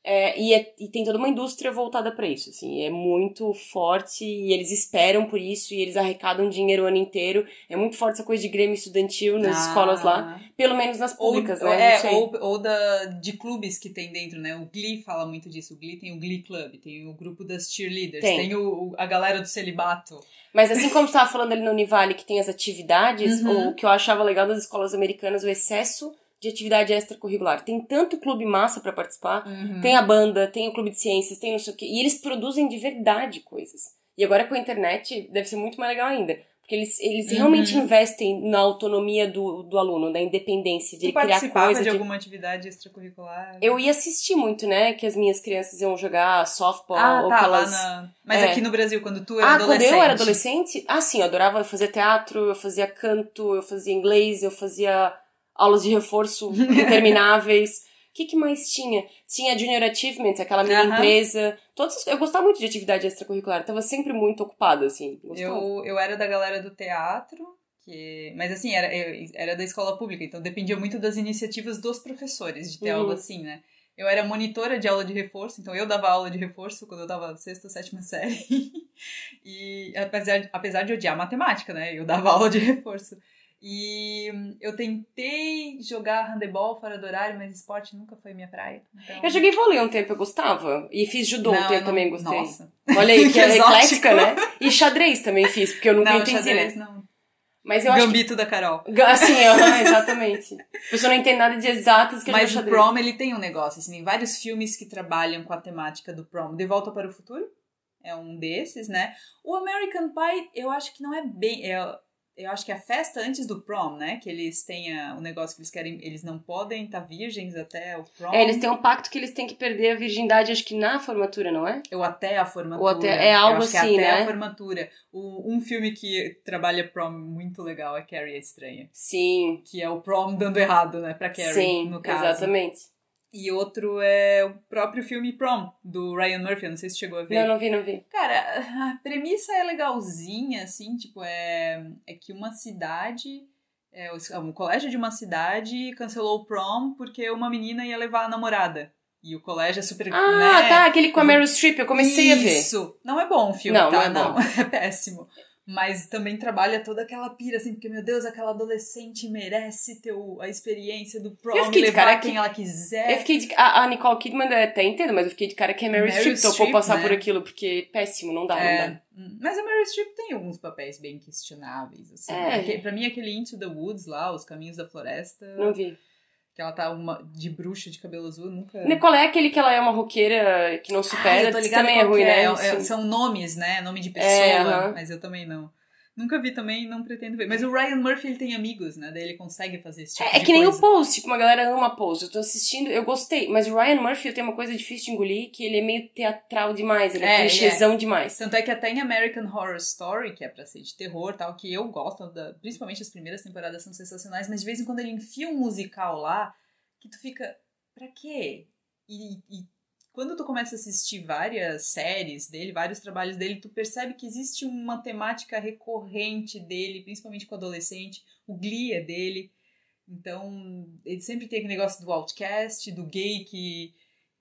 É, e, é, e, tem toda uma indústria voltada para isso, assim, é muito forte e eles esperam por isso e eles arrecadam dinheiro o ano inteiro. É muito forte essa coisa de grêmio estudantil nas ah. escolas lá, pelo menos nas públicas, ou, né? É, ou, ou da, de clubes que tem dentro, né? O Glee fala muito disso. O Glee tem o Glee Club, tem o grupo das cheerleaders, tem, tem o, a galera do celibato. Mas assim como você estava falando ali no Univale que tem as atividades, uhum. o que eu achava legal das escolas americanas, o excesso de atividade extracurricular. Tem tanto clube massa para participar, uhum. tem a banda, tem o clube de ciências, tem não sei o quê. E eles produzem de verdade coisas. E agora com a internet deve ser muito mais legal ainda. Porque eles, eles uhum. realmente investem na autonomia do, do aluno, da independência, de ele criar coisa. de, de alguma atividade extracurricular? Eu ia assistir muito, né? Que as minhas crianças iam jogar softball. Ah, ou tá, que elas... Na... Mas é. aqui no Brasil, quando tu era ah, adolescente. Ah, quando eu era adolescente? Ah, sim, eu adorava fazer teatro, eu fazia canto, eu fazia inglês, eu fazia aulas de reforço [laughs] intermináveis. O que, que mais tinha? Tinha Junior Achievement, aquela mini uhum. empresa. Todos, eu gostava muito de atividade extracurricular, tava sempre muito ocupada, assim. Eu, eu era da galera do teatro, que, mas assim, era, era da escola pública, então dependia muito das iniciativas dos professores de ter uhum. aula assim, né? Eu era monitora de aula de reforço, então eu dava aula de reforço quando eu dava sexta, sétima série. [laughs] e apesar, apesar de odiar matemática, né? Eu dava aula de [laughs] reforço. E eu tentei jogar handebol fora do horário, mas esporte nunca foi minha praia. Então... Eu joguei vôlei um tempo, eu gostava. E fiz judô não, um tempo, não... também gostei. Nossa. Olha aí, que, [laughs] que é eclética, né? E xadrez também fiz, porque eu nunca não, entendi, xadrez, né? Não. Mas eu Gambito acho que... da Carol. Assim, uhum, [laughs] exatamente. A pessoa não entende nada de exatas que Mas o prom, ele tem um negócio, assim, tem vários filmes que trabalham com a temática do prom. De Volta para o Futuro é um desses, né? O American Pie, eu acho que não é bem... É, eu acho que é a festa antes do prom, né? Que eles têm o um negócio que eles querem, eles não podem estar tá virgens até o prom. É, eles têm um pacto que eles têm que perder a virgindade, acho que na formatura, não é? Ou até a formatura. Ou até, é algo assim, é até né? a formatura. O, um filme que trabalha prom muito legal é Carrie a Estranha. Sim. Que é o prom dando errado, né? Pra Carrie, Sim, no caso. exatamente. E outro é o próprio filme Prom, do Ryan Murphy, eu não sei se chegou a ver. Não, não vi, não vi. Cara, a premissa é legalzinha, assim, tipo, é, é que uma cidade, é, um colégio de uma cidade cancelou o prom porque uma menina ia levar a namorada. E o colégio é super. Ah, né? tá, aquele com a Meryl Streep, eu comecei Isso. a ver. Isso! Não é bom o filme, não, tá? Não, é, bom. não, [laughs] é péssimo mas também trabalha toda aquela pira, assim, porque, meu Deus, aquela adolescente merece ter o, a experiência do prom, eu levar de cara quem que, ela quiser. Eu fiquei de, a, a Nicole Kidman eu até entendo, mas eu fiquei de cara que a Mary, Mary Streep topou passar né? por aquilo, porque péssimo, não dá, é, não dá. Mas a Mary Streep tem alguns papéis bem questionáveis, assim. É. Pra mim, aquele Into the Woods lá, Os Caminhos da Floresta... Não vi que ela tá uma, de bruxa de cabelo azul, nunca. Nicole é aquele que ela é uma roqueira que não supera, ah, também é ruim, né? É, é, são nomes, né? Nome de pessoa, é, uh -huh. mas eu também não. Nunca vi também, não pretendo ver. Mas o Ryan Murphy, ele tem amigos, né? Daí ele consegue fazer esse tipo é, de É que nem coisa. o Pose, tipo, uma galera ama Pose. Eu tô assistindo, eu gostei. Mas o Ryan Murphy tem uma coisa difícil de engolir, que ele é meio teatral demais. Ele é, é clichêzão é. demais. Tanto é que até em American Horror Story, que é pra ser de terror tal, que eu gosto, da, principalmente as primeiras temporadas são sensacionais, mas de vez em quando ele enfia um musical lá, que tu fica, pra quê? E, e quando tu começa a assistir várias séries dele, vários trabalhos dele, tu percebe que existe uma temática recorrente dele, principalmente com adolescente, o Glee é dele. Então, ele sempre tem aquele negócio do outcast, do gay que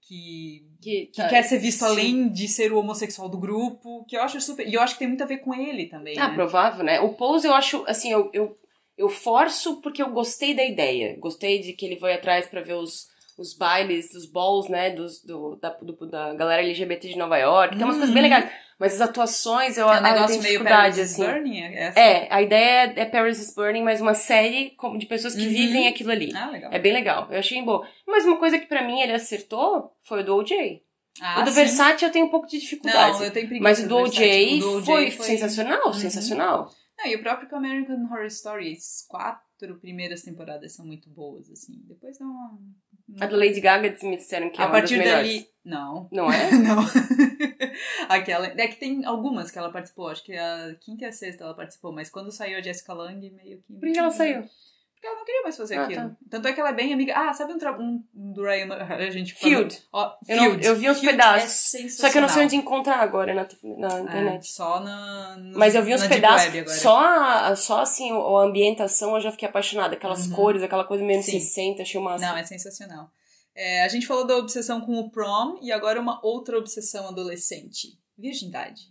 que, que, que tá, quer ser visto sim. além de ser o homossexual do grupo, que eu acho super. E eu acho que tem muito a ver com ele também. Ah, né? provável, né? O Pose eu acho, assim, eu, eu, eu forço porque eu gostei da ideia. Gostei de que ele foi atrás para ver os os bailes, os balls, né, dos, do, da, do, da galera LGBT de Nova York. Tem é umas uhum. coisas bem uhum. legais. Mas as atuações, eu, é um eu tenho dificuldade, meio Paris assim. Burning. É, é a ideia é, é Paris is Burning, mas uma série de pessoas que uhum. vivem aquilo ali. Ah, legal. É bem legal. Eu achei boa. Mas uma coisa que para mim ele acertou foi o do OJ. Ah, o do sim. Versace eu tenho um pouco de dificuldade. Não, eu tenho preguiça Mas o do OJ foi, foi, sensacional, uhum. sensacional. Não, e o próprio American Horror Stories 4 Doctor, primeiras temporadas são muito boas, assim. Depois dá uma. A do Lady Gaga me disseram que é a é uma partir das melhores. dali. Não. Não é? [laughs] não. [laughs] Aquela. É que tem algumas que ela participou, acho que é a quinta e a sexta ela participou, mas quando saiu a Jessica Lange, meio que. Por que ela saiu? Porque ela não queria mais fazer Ah, aquilo. tá. Tanto é que ela é bem amiga. Ah, sabe um, um do Ryan A gente Field. Ó, Eu, não, eu vi uns Field pedaços. É Só que eu não sei onde encontrar agora na, na É, internet. só na. no- Mas eu vi uns pedaços. Só, a, só assim, a ambientação eu já fiquei apaixonada. Aquelas Uhum. cores, aquela coisa meio Sim. 60, achei o máximo. Não, é sensacional. É, a gente falou da obsessão com o prom e agora uma outra obsessão adolescente. Virgindade.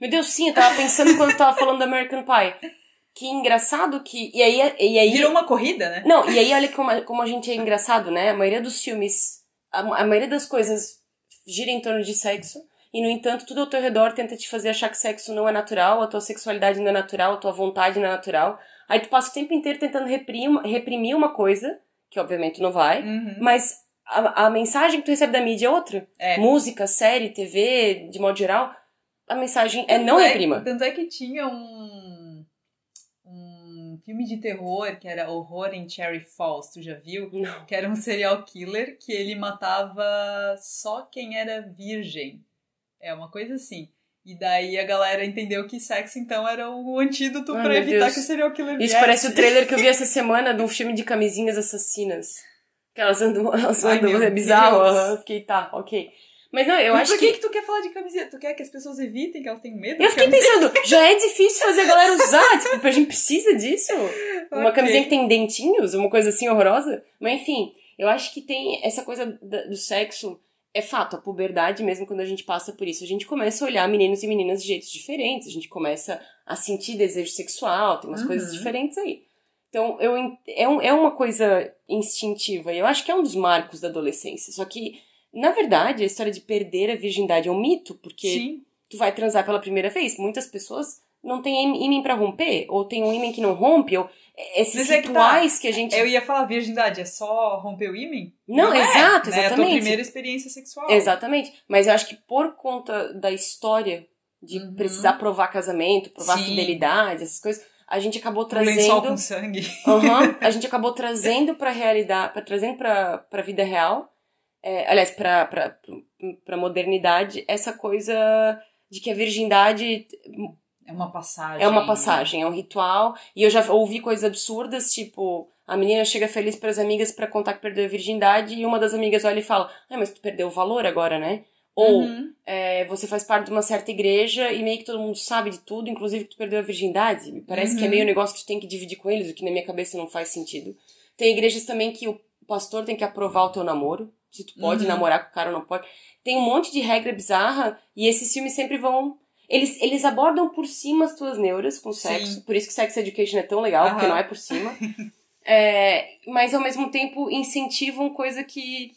Meu Deus, sim, eu tava pensando quando eu tava falando do American Pie. Que engraçado que. E aí. E aí Virou uma corrida, né? Não, e aí olha como, a- como a gente é engraçado, né? A maioria dos filmes, a, a maioria das coisas gira em torno de sexo. E, no entanto, tudo ao teu redor tenta te fazer achar que sexo não é natural, a tua sexualidade não é natural, a tua vontade não é natural. Aí tu passa o tempo inteiro tentando reprimir uma, reprimir uma coisa, que obviamente não vai, Uhum. mas a, a mensagem que tu recebe da mídia é outra. É. Música, série, TV, de modo geral, a mensagem é não Tanto reprima. Tanto é que tinha um filme de terror que era Horror em Cherry Falls, tu já viu? Não. Que era um serial killer que ele matava só quem era virgem. É uma coisa assim. E daí a galera entendeu que sexo então era o antídoto Ai, pra meu evitar Deus. que o serial killer Isso viesse. parece o trailer que eu vi [laughs] essa semana de um filme de camisinhas assassinas. Que elas andam, elas Ai, andam, meu é bizarro. Fiquei, tá, ok. Mas não, eu Mas acho por que, que. que tu quer falar de camiseta? Tu quer que as pessoas evitem, que elas tenham medo? Eu fiquei camiseta? pensando, [laughs] já é difícil fazer a galera usar, tipo, a gente precisa disso? Uma Ok. camisinha que tem dentinhos, uma coisa assim horrorosa. Mas enfim, eu acho que tem essa coisa do sexo. É fato, a puberdade, mesmo quando a gente passa por isso, a gente começa a olhar meninos e meninas de jeitos diferentes, a gente começa a sentir desejo sexual, tem umas Uhum. coisas diferentes aí. Então, eu, é, um- é uma coisa instintiva, e eu acho que é um dos marcos da adolescência. Só que, na verdade, a história de perder a virgindade é um mito, porque Sim. tu vai transar pela primeira vez. Muitas pessoas não têm ímã pra romper, ou tem um ímã que não rompe, ou esses Mas é que tá. rituais que a gente. Eu ia falar virgindade, é só romper o ímã? Não, é, exato, né? É a tua exatamente. primeira experiência sexual. Exatamente. Mas eu acho que por conta da história de Uhum. precisar provar casamento, provar Sim. fidelidade, essas coisas, a gente acabou Um lençol trazendo. com sangue. Aham, [laughs] a gente acabou trazendo pra realidade, pra, trazendo pra, pra vida real, é, aliás, pra, pra modernidade, essa coisa de que a virgindade É uma passagem. É uma passagem, é um ritual. E eu já ouvi coisas absurdas, tipo, a menina chega feliz para as amigas para contar que perdeu a virgindade e uma das amigas olha e fala: Ah, mas tu perdeu o valor agora, né? Ou Uhum. é, você faz parte de uma certa igreja e meio que todo mundo sabe de tudo, inclusive que tu perdeu a virgindade. Me parece que é Uhum. meio um negócio que tu tem que dividir com eles, o que na minha cabeça não faz sentido. Tem igrejas também que o pastor tem que aprovar o teu namoro, se tu pode Uhum. namorar com o cara ou não pode. Tem um monte de regra bizarra e esses filmes sempre vão. Eles, eles abordam por cima as tuas neuras com sexo, Sim. por isso que Sex Education é tão legal, porque Aham. não é por cima. [laughs] É, mas ao mesmo tempo incentivam coisa que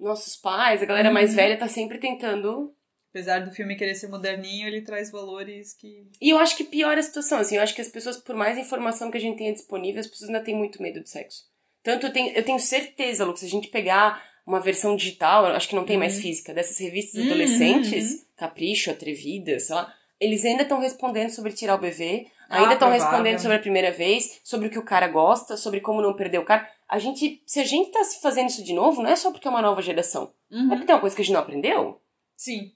nossos pais, a galera Uhum. mais velha tá sempre tentando Apesar do filme querer ser moderninho, ele traz valores que. E eu acho que piora a situação, assim, eu acho que as pessoas, por mais informação que a gente tenha disponível, as pessoas ainda têm muito medo de sexo. Tanto eu tenho, eu tenho certeza, Lu, que se a gente pegar uma versão digital, acho que não tem mais Uhum. física, dessas revistas Uhum, adolescentes, Capricho, Atrevida, sei lá, eles ainda estão respondendo sobre tirar o bebê, Ah, ainda estão respondendo sobre a primeira vez, sobre o que o cara gosta, sobre como não perder o cara. A gente, se a gente tá fazendo isso de novo, não é só porque é uma nova geração, é Uhum. porque tem uma coisa que a gente não aprendeu, Sim.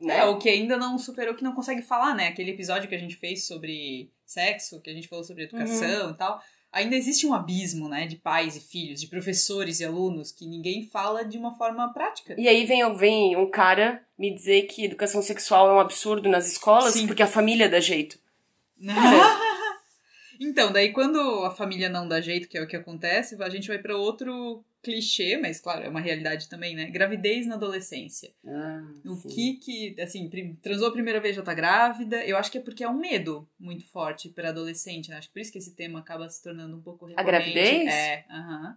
né? É, o que ainda não superou, que não consegue falar, né? Aquele episódio que a gente fez sobre sexo, que a gente falou sobre educação Uhum. e tal. Ainda existe um abismo, né? De pais e filhos, de professores e alunos, que ninguém fala de uma forma prática. E aí vem, vem um cara me dizer que educação sexual é um absurdo nas escolas Sim. porque a família dá jeito. [laughs] então, daí quando a família não dá jeito, que é o que acontece, a gente vai pra outro clichê, mas claro, é uma realidade também, né? Gravidez na adolescência. O sim. que que, assim, transou a primeira vez já tá grávida, eu acho que é porque é um medo muito forte para adolescente, né? Acho que por isso que esse tema acaba se tornando um pouco recorrente. gravidez? É, aham.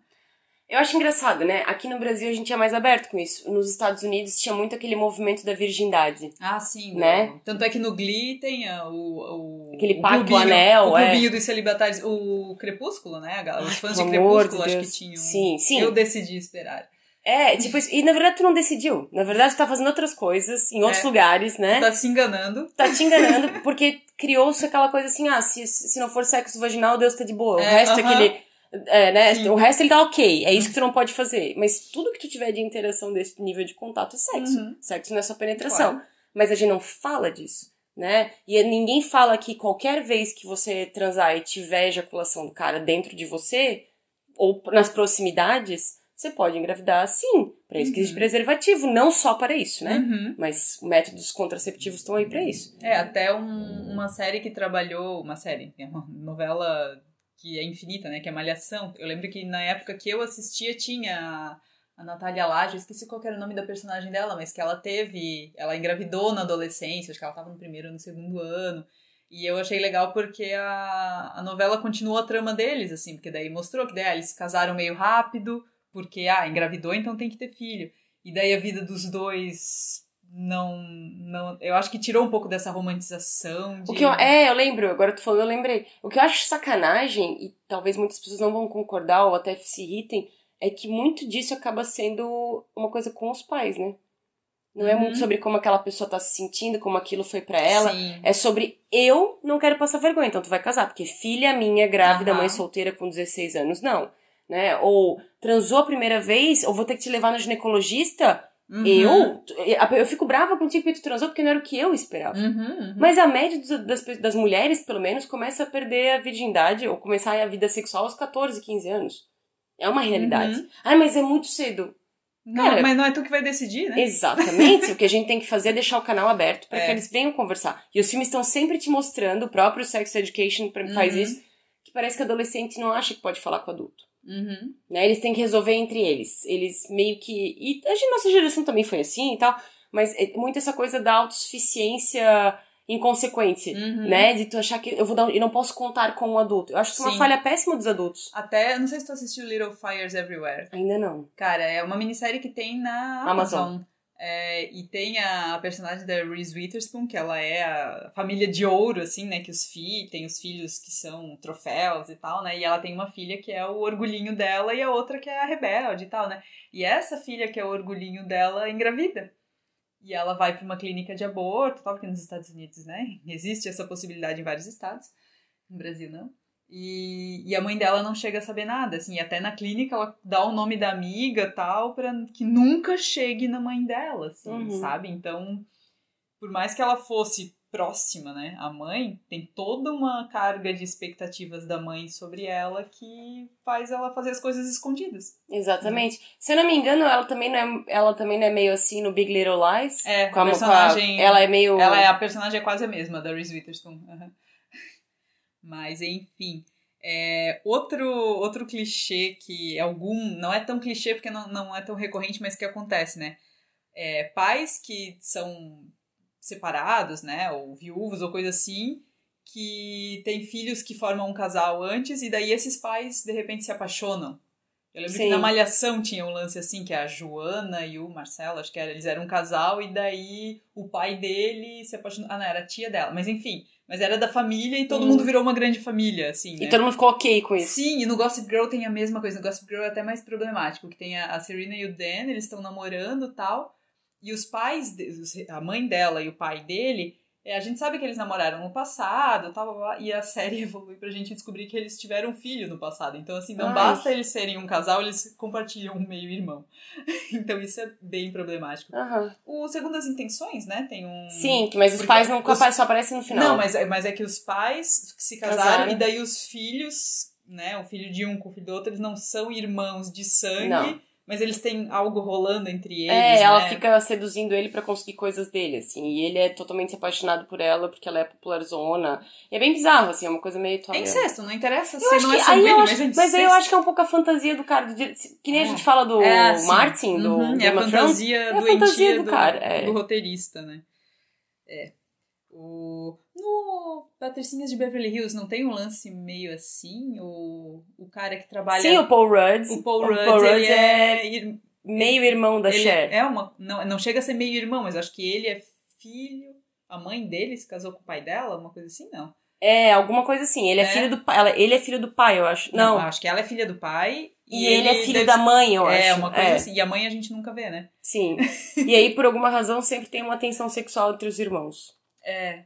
Eu acho engraçado, né? Aqui no Brasil a gente é mais aberto com isso. Nos Estados Unidos tinha muito aquele movimento da virgindade. Ah, sim. Né? o- Tanto é que no Glee tem ah, o... o Aquele o pacto, clubinho- anel, O é. clubinho dos celibatários, o Crepúsculo, né? Os fãs de pelo amor Crepúsculo de acho que tinham... Sim, sim. Eu decidi esperar. É, tipo isso. E na verdade tu não decidiu. Na verdade tu tá fazendo outras coisas em outros É. lugares, né? Tá se enganando. Tá te enganando porque criou-se aquela coisa assim, ah, se, se não for sexo vaginal, Deus tá de boa. O É, resto é aham. aquele. É, né? Sim. O resto ele tá ok. É isso que tu não pode fazer. Mas tudo que tu tiver de interação desse nível de contato é sexo. Uhum. Sexo não é só penetração. Claro. Mas a gente não fala disso, né? E ninguém fala que qualquer vez que você transar e tiver ejaculação do cara dentro de você, ou nas proximidades, você pode engravidar sim. Pra isso que existe Uhum. preservativo, não só para isso, né? Uhum. Mas métodos contraceptivos estão aí pra isso. É, até um- uma série que trabalhou. Uma série, é uma novela que é infinita, né? Que é Malhação. Eu lembro que na época que eu assistia tinha a Natália Laje, eu esqueci qual era o nome da personagem dela, mas que ela teve, ela engravidou na adolescência, acho que ela estava no primeiro ou no segundo ano. E eu achei legal porque a, a novela continuou a trama deles, assim, porque daí mostrou que daí, ah, eles se casaram meio rápido, porque, ah, engravidou, então tem que ter filho. E daí a vida dos dois não não eu acho que tirou um pouco dessa romantização de... o que eu, é eu lembro agora tu falou eu lembrei o que eu acho sacanagem e talvez muitas pessoas não vão concordar ou até se irritem é que muito disso acaba sendo uma coisa com os pais, né? Não é muito uhum. sobre como aquela pessoa tá se sentindo, como aquilo foi para ela. Sim. É sobre eu não quero passar vergonha, então tu vai casar. Porque filha minha, grávida, uhum. mãe solteira com 16 anos, não. Né? Ou transou a primeira vez, ou vou ter que te levar no ginecologista. Uhum. Eu, eu fico brava contigo que tu transou porque não era o que eu esperava. Uhum, uhum. Mas a média das, das mulheres, pelo menos, começa a perder a virgindade ou começar a vida sexual aos 14, 15 anos. É uma realidade. Uhum. Ai, mas é muito cedo. Não, Cara, mas não é tu que vai decidir, né? Exatamente. [laughs] o que a gente tem que fazer é deixar o canal aberto para é. que eles venham conversar. E os filmes estão sempre te mostrando, o próprio Sex Education faz uhum. isso, que parece que adolescente não acha que pode falar com adulto. Uhum. Né? Eles têm que resolver entre eles. Eles meio que. E a nossa geração também foi assim e tal, mas é muito essa coisa da autossuficiência inconsequente, uhum. né? De tu achar que eu vou dar, eu não posso contar com um adulto. Eu acho que é uma falha péssima dos adultos. Até, não sei se tu assistiu Little Fires Everywhere. Ainda não. Cara, é uma minissérie que tem na Amazon. Amazon. É, e tem a personagem da Reese Witherspoon, que ela é a família de ouro, assim, né? Que os filhos, tem os filhos que são troféus e tal, né? E ela tem uma filha que é o orgulhinho dela e a outra que é a rebelde e tal, né? E essa filha que é o orgulhinho dela engravida. E ela vai para uma clínica de aborto, tal, porque nos Estados Unidos, né? [laughs] Existe essa possibilidade em vários estados. No Brasil, não. E, e a mãe dela não chega a saber nada, assim, até na clínica ela dá o nome da amiga tal, para que nunca chegue na mãe dela, assim, uhum. sabe? Então, por mais que ela fosse próxima, né? A mãe tem toda uma carga de expectativas da mãe sobre ela que faz ela fazer as coisas escondidas. Exatamente. Né? Se eu não me engano, ela também não é, ela também não é meio assim no Big Little Lies. É, com a personagem. A, ela é meio. Ela é a personagem é quase a mesma da Reese Witherspoon. Uhum. Mas enfim. É, outro, outro clichê que algum. Não é tão clichê porque não, não é tão recorrente, mas que acontece, né? É, pais que são separados, né, ou viúvos ou coisa assim, que tem filhos que formam um casal antes e daí esses pais de repente se apaixonam. Eu lembro Sim. que na Malhação tinha um lance assim, que a Joana e o Marcelo, acho que era, eles eram um casal e daí o pai dele se apaixonou. Ah, não, era a tia dela, mas enfim. Mas era da família e todo hum. mundo virou uma grande família, assim. E né? todo mundo ficou ok com isso. Sim, e no Gossip Girl tem a mesma coisa. No Gossip Girl é até mais problemático, que tem a, a Serena e o Dan, eles estão namorando e tal. E os pais, a mãe dela e o pai dele, a gente sabe que eles namoraram no passado, tal, e a série [laughs] evolui pra gente descobrir que eles tiveram filho no passado. Então, assim, não Ai. basta eles serem um casal, eles compartilham um meio-irmão. [laughs] então, isso é bem problemático. Uhum. O Segundas Intenções, né, tem um... Sim, mas os pais não os... só aparecem no final. Não, mas, é, mas é que os pais se casaram, casaram. e daí os filhos, né, o filho de um com o filho do outro, eles não são irmãos de sangue... Não mas eles têm algo rolando entre eles. É, ela né? fica seduzindo ele para conseguir coisas dele, assim. E ele é totalmente apaixonado por ela porque ela é popularzona. E é bem bizarro, assim, é uma coisa meio. É incesto, não interessa eu se não é sanguíneo, mas é Mas aí eu acho que é um pouco a fantasia do cara. Do, que nem é. a gente fala do é, assim, Martin, do. Uhum, é a fantasia, é a fantasia do, do, cara, é. do roteirista, né? É. O... No Patricinhas de Beverly Hills não tem um lance meio assim? O, o cara que trabalha. Sim, o Paul Rudd. O Paul Rudd, o Paul Rudd é, é, meio irmão da Cher. É uma. Não, não chega a ser meio irmão, mas acho que ele é filho. A mãe dele se casou com o pai dela, uma coisa assim, não. É, alguma coisa assim. Ele é, é filho do pai. Ela, ele é filho do pai, eu acho. Não. não acho que ela é filha do pai. E, e ele, ele, é filho deve... da mãe, eu é, acho. É, uma coisa é. assim. E a mãe a gente nunca vê, né? Sim. [laughs] e aí, por alguma razão, sempre tem uma tensão sexual entre os irmãos. É.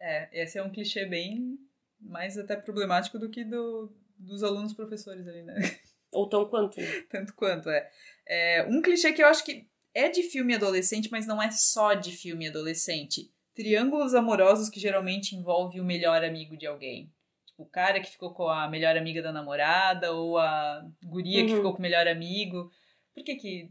É, esse é um clichê bem mais até problemático do que do, dos alunos professores ali, né? [laughs] Ou tão quanto. Tanto quanto, é. é. Um clichê que eu acho que é de filme adolescente, mas não é só de filme adolescente. Triângulos amorosos que geralmente envolve o melhor amigo de alguém. Tipo, o cara que ficou com a melhor amiga da namorada, ou a guria uhum. que ficou com o melhor amigo. Por que que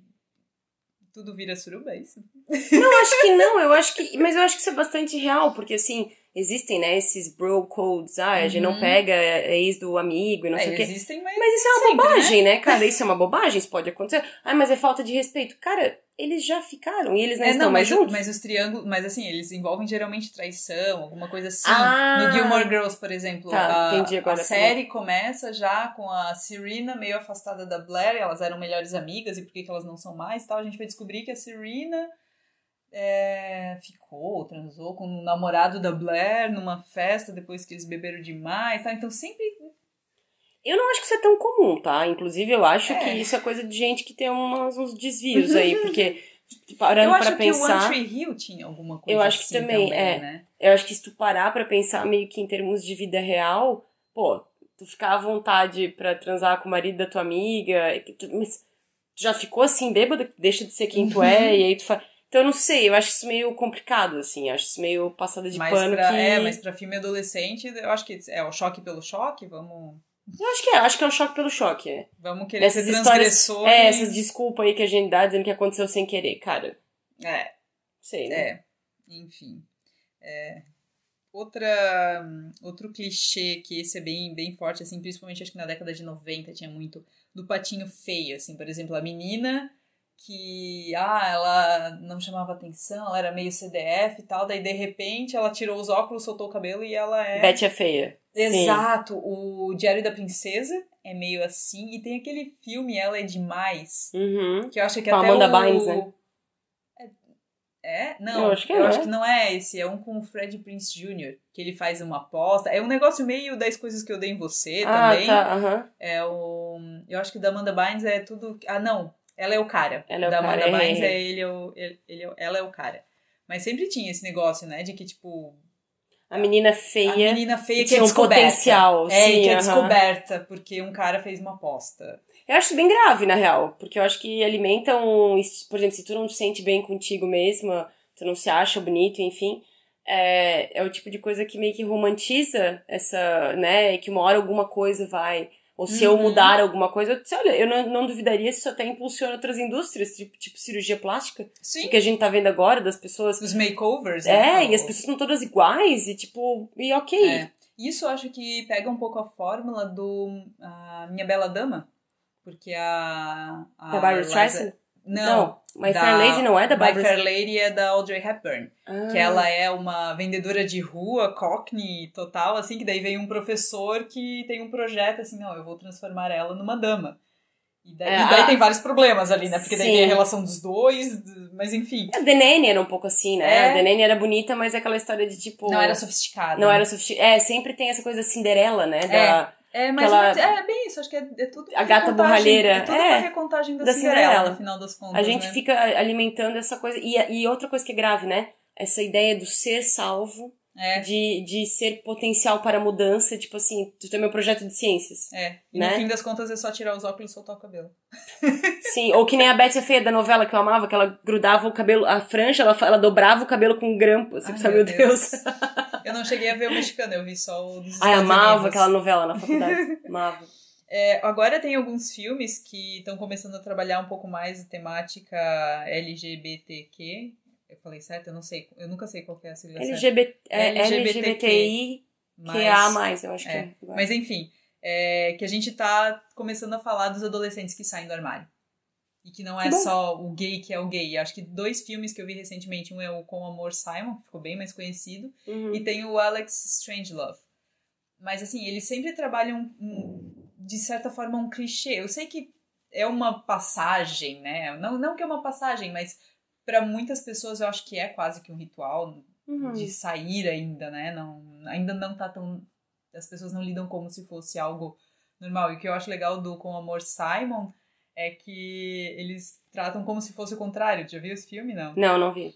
tudo vira suruba, é isso? Não, acho que não, eu acho que. Mas eu acho que isso é bastante real, porque assim, existem, né, esses bro codes, ah, a gente não pega ex do amigo e não É, sei o quê. existem, mas. Mas isso é uma sempre, bobagem, né? cara? Isso é uma bobagem, isso pode acontecer. Ah, mas é falta de respeito. Cara, eles já ficaram e eles não É, estão mais mas, juntos. mas os triângulos, mas assim, eles envolvem geralmente traição, alguma coisa assim. Ah! no Gilmore Girls, por exemplo, Tá, a, entendi agora a série começa já com a Serena meio afastada da Blair, elas eram melhores amigas e por que, que elas não são mais e tal. A gente vai descobrir que a Serena é, ficou, transou com o namorado da Blair numa festa depois que eles beberam demais, tá? Então sempre Eu não acho que isso é tão comum, tá? Inclusive, eu acho É. que isso é coisa de gente que tem umas, uns desvios aí, porque [laughs] parando eu pra acho que o pensar. One Tree Hill tinha alguma coisa Eu acho que assim também, é. né? Eu acho que se tu parar pra pensar meio que em termos de vida real, pô, tu ficar à vontade pra transar com o marido da tua amiga, mas tu já ficou assim bêbada, deixa de ser quem tu Uhum. é, e aí tu faz. Então eu não sei, eu acho isso meio complicado, assim, acho isso meio passada de Mas pano pra, que. É, mas pra filme adolescente, eu acho que é o choque pelo choque, vamos, Eu acho que é, acho que é um choque pelo choque. É. vamos querer Essas ser histórias. transgressor. É, essas desculpas aí que a gente dá dizendo que aconteceu sem querer, cara. É, Sei, né? é, enfim. É, outra, outro clichê que esse é bem, bem forte, assim, principalmente acho que na década de 90 tinha muito do patinho feio, assim, por exemplo, a menina que, ah, ela não chamava atenção, ela era meio CDF e tal, daí de repente ela tirou os óculos, soltou o cabelo e ela é... Betty é feia. Sim. Exato, o Diário da Princesa é meio assim, e tem aquele filme Ela é Demais, Uhum. que eu acho que Com até Amanda o... Bynes, né? É? Não, Eu acho que é, eu acho que não é esse, é um com o Fred Prince Jr., que ele faz uma aposta. É um negócio meio das coisas que eu dei em você Ah, também. tá, aham. É o. Eu acho que o da Amanda Bynes é tudo. Ah, não. Ela é o cara. Ela é o da cara, Amanda é, Bynes é. é ele, é o, ele, ele é- ela é o cara. Mas sempre tinha esse negócio, né? De que, tipo, A menina a feia. menina feia que que, é um descoberta. potencial, É, sim, que é aham. descoberta, porque um cara fez uma aposta. Eu acho bem grave, na real. Porque eu acho que alimentam. Por exemplo, se tu não te sente bem contigo mesma, tu não se acha bonito, enfim. É, é o tipo de coisa que meio que romantiza essa, né? Que uma hora alguma coisa vai. Ou se eu Uhum. mudar alguma coisa, eu disse, olha, eu não, não duvidaria se isso até impulsiona outras indústrias, tipo, tipo cirurgia plástica. Sim. O que a gente tá vendo agora das pessoas. Os makeovers, É, né? e as pessoas estão todas iguais, e tipo, e ok. É. Isso eu acho que pega um pouco a fórmula do a Minha Bela Dama. Porque a. a Da Barbara Streisand? Não. My da- Fair Lady não é da My Barbara Fair Lady é da Audrey Hepburn. Ah. Que ela é uma vendedora de rua, cockney total, assim, que daí vem um professor que tem um projeto assim, não, eu vou transformar ela numa dama. E daí, É, e daí a- tem vários problemas ali, né? Porque daí Sim. tem a relação dos dois, mas enfim. A Denene era um pouco assim, né? É. A Denene era bonita, mas é aquela história de tipo. Não era sofisticada. Não era suficiente. É, sempre tem essa coisa Cinderela, né? Da, É, mas Aquela- é bem isso, acho que é, é tudo A gata borralheira. É tudo É, uma recontagem da, da Cinderela, Cinderela. no final das contas. a gente né? fica alimentando essa coisa. E, e outra coisa que é grave, né? Essa ideia do ser salvo, É, de, de ser potencial para mudança. Tipo assim, tu tem meu projeto de ciências. é. E né? no fim das contas é só tirar os óculos e soltar o cabelo. [laughs] Sim, ou que nem a Betty a Feia da novela que eu amava, que ela grudava o cabelo, a franja, ela, ela dobrava o cabelo com um grampo. Assim, Ai, sabe, meu meu Deus. [laughs] Eu não cheguei a ver o mexicano, eu vi só o dos Ai, Estados amava Unidos. aquela novela na faculdade. [laughs] amava. É, agora tem alguns filmes que estão começando a trabalhar um pouco mais a temática LGBTQ. Eu falei certo? Eu não sei. Eu nunca sei qual que é a sigla certa. LGBT, é, LGBTQ. LGBTI Mas- que a mais, eu acho que é. é. Mas enfim, é, que a gente tá começando a falar dos adolescentes que saem do armário. E que não é Que só o gay que é o gay. Acho que dois filmes que eu vi recentemente, um é o Com Amor Simon, que ficou bem mais conhecido, Uhum. e tem o Alex Strangelove. Mas assim, eles sempre trabalham um- de certa forma um clichê. Eu sei que é uma passagem, né? Não, não que é uma passagem, mas para muitas pessoas eu acho que é quase que um ritual Uhum. de sair ainda, né? Não, ainda não tá tão. As pessoas não lidam como se fosse algo normal. E o que eu acho legal do Com Amor Simon é que eles tratam como se fosse o contrário. Já viu esse filme? Não. Não, não vi.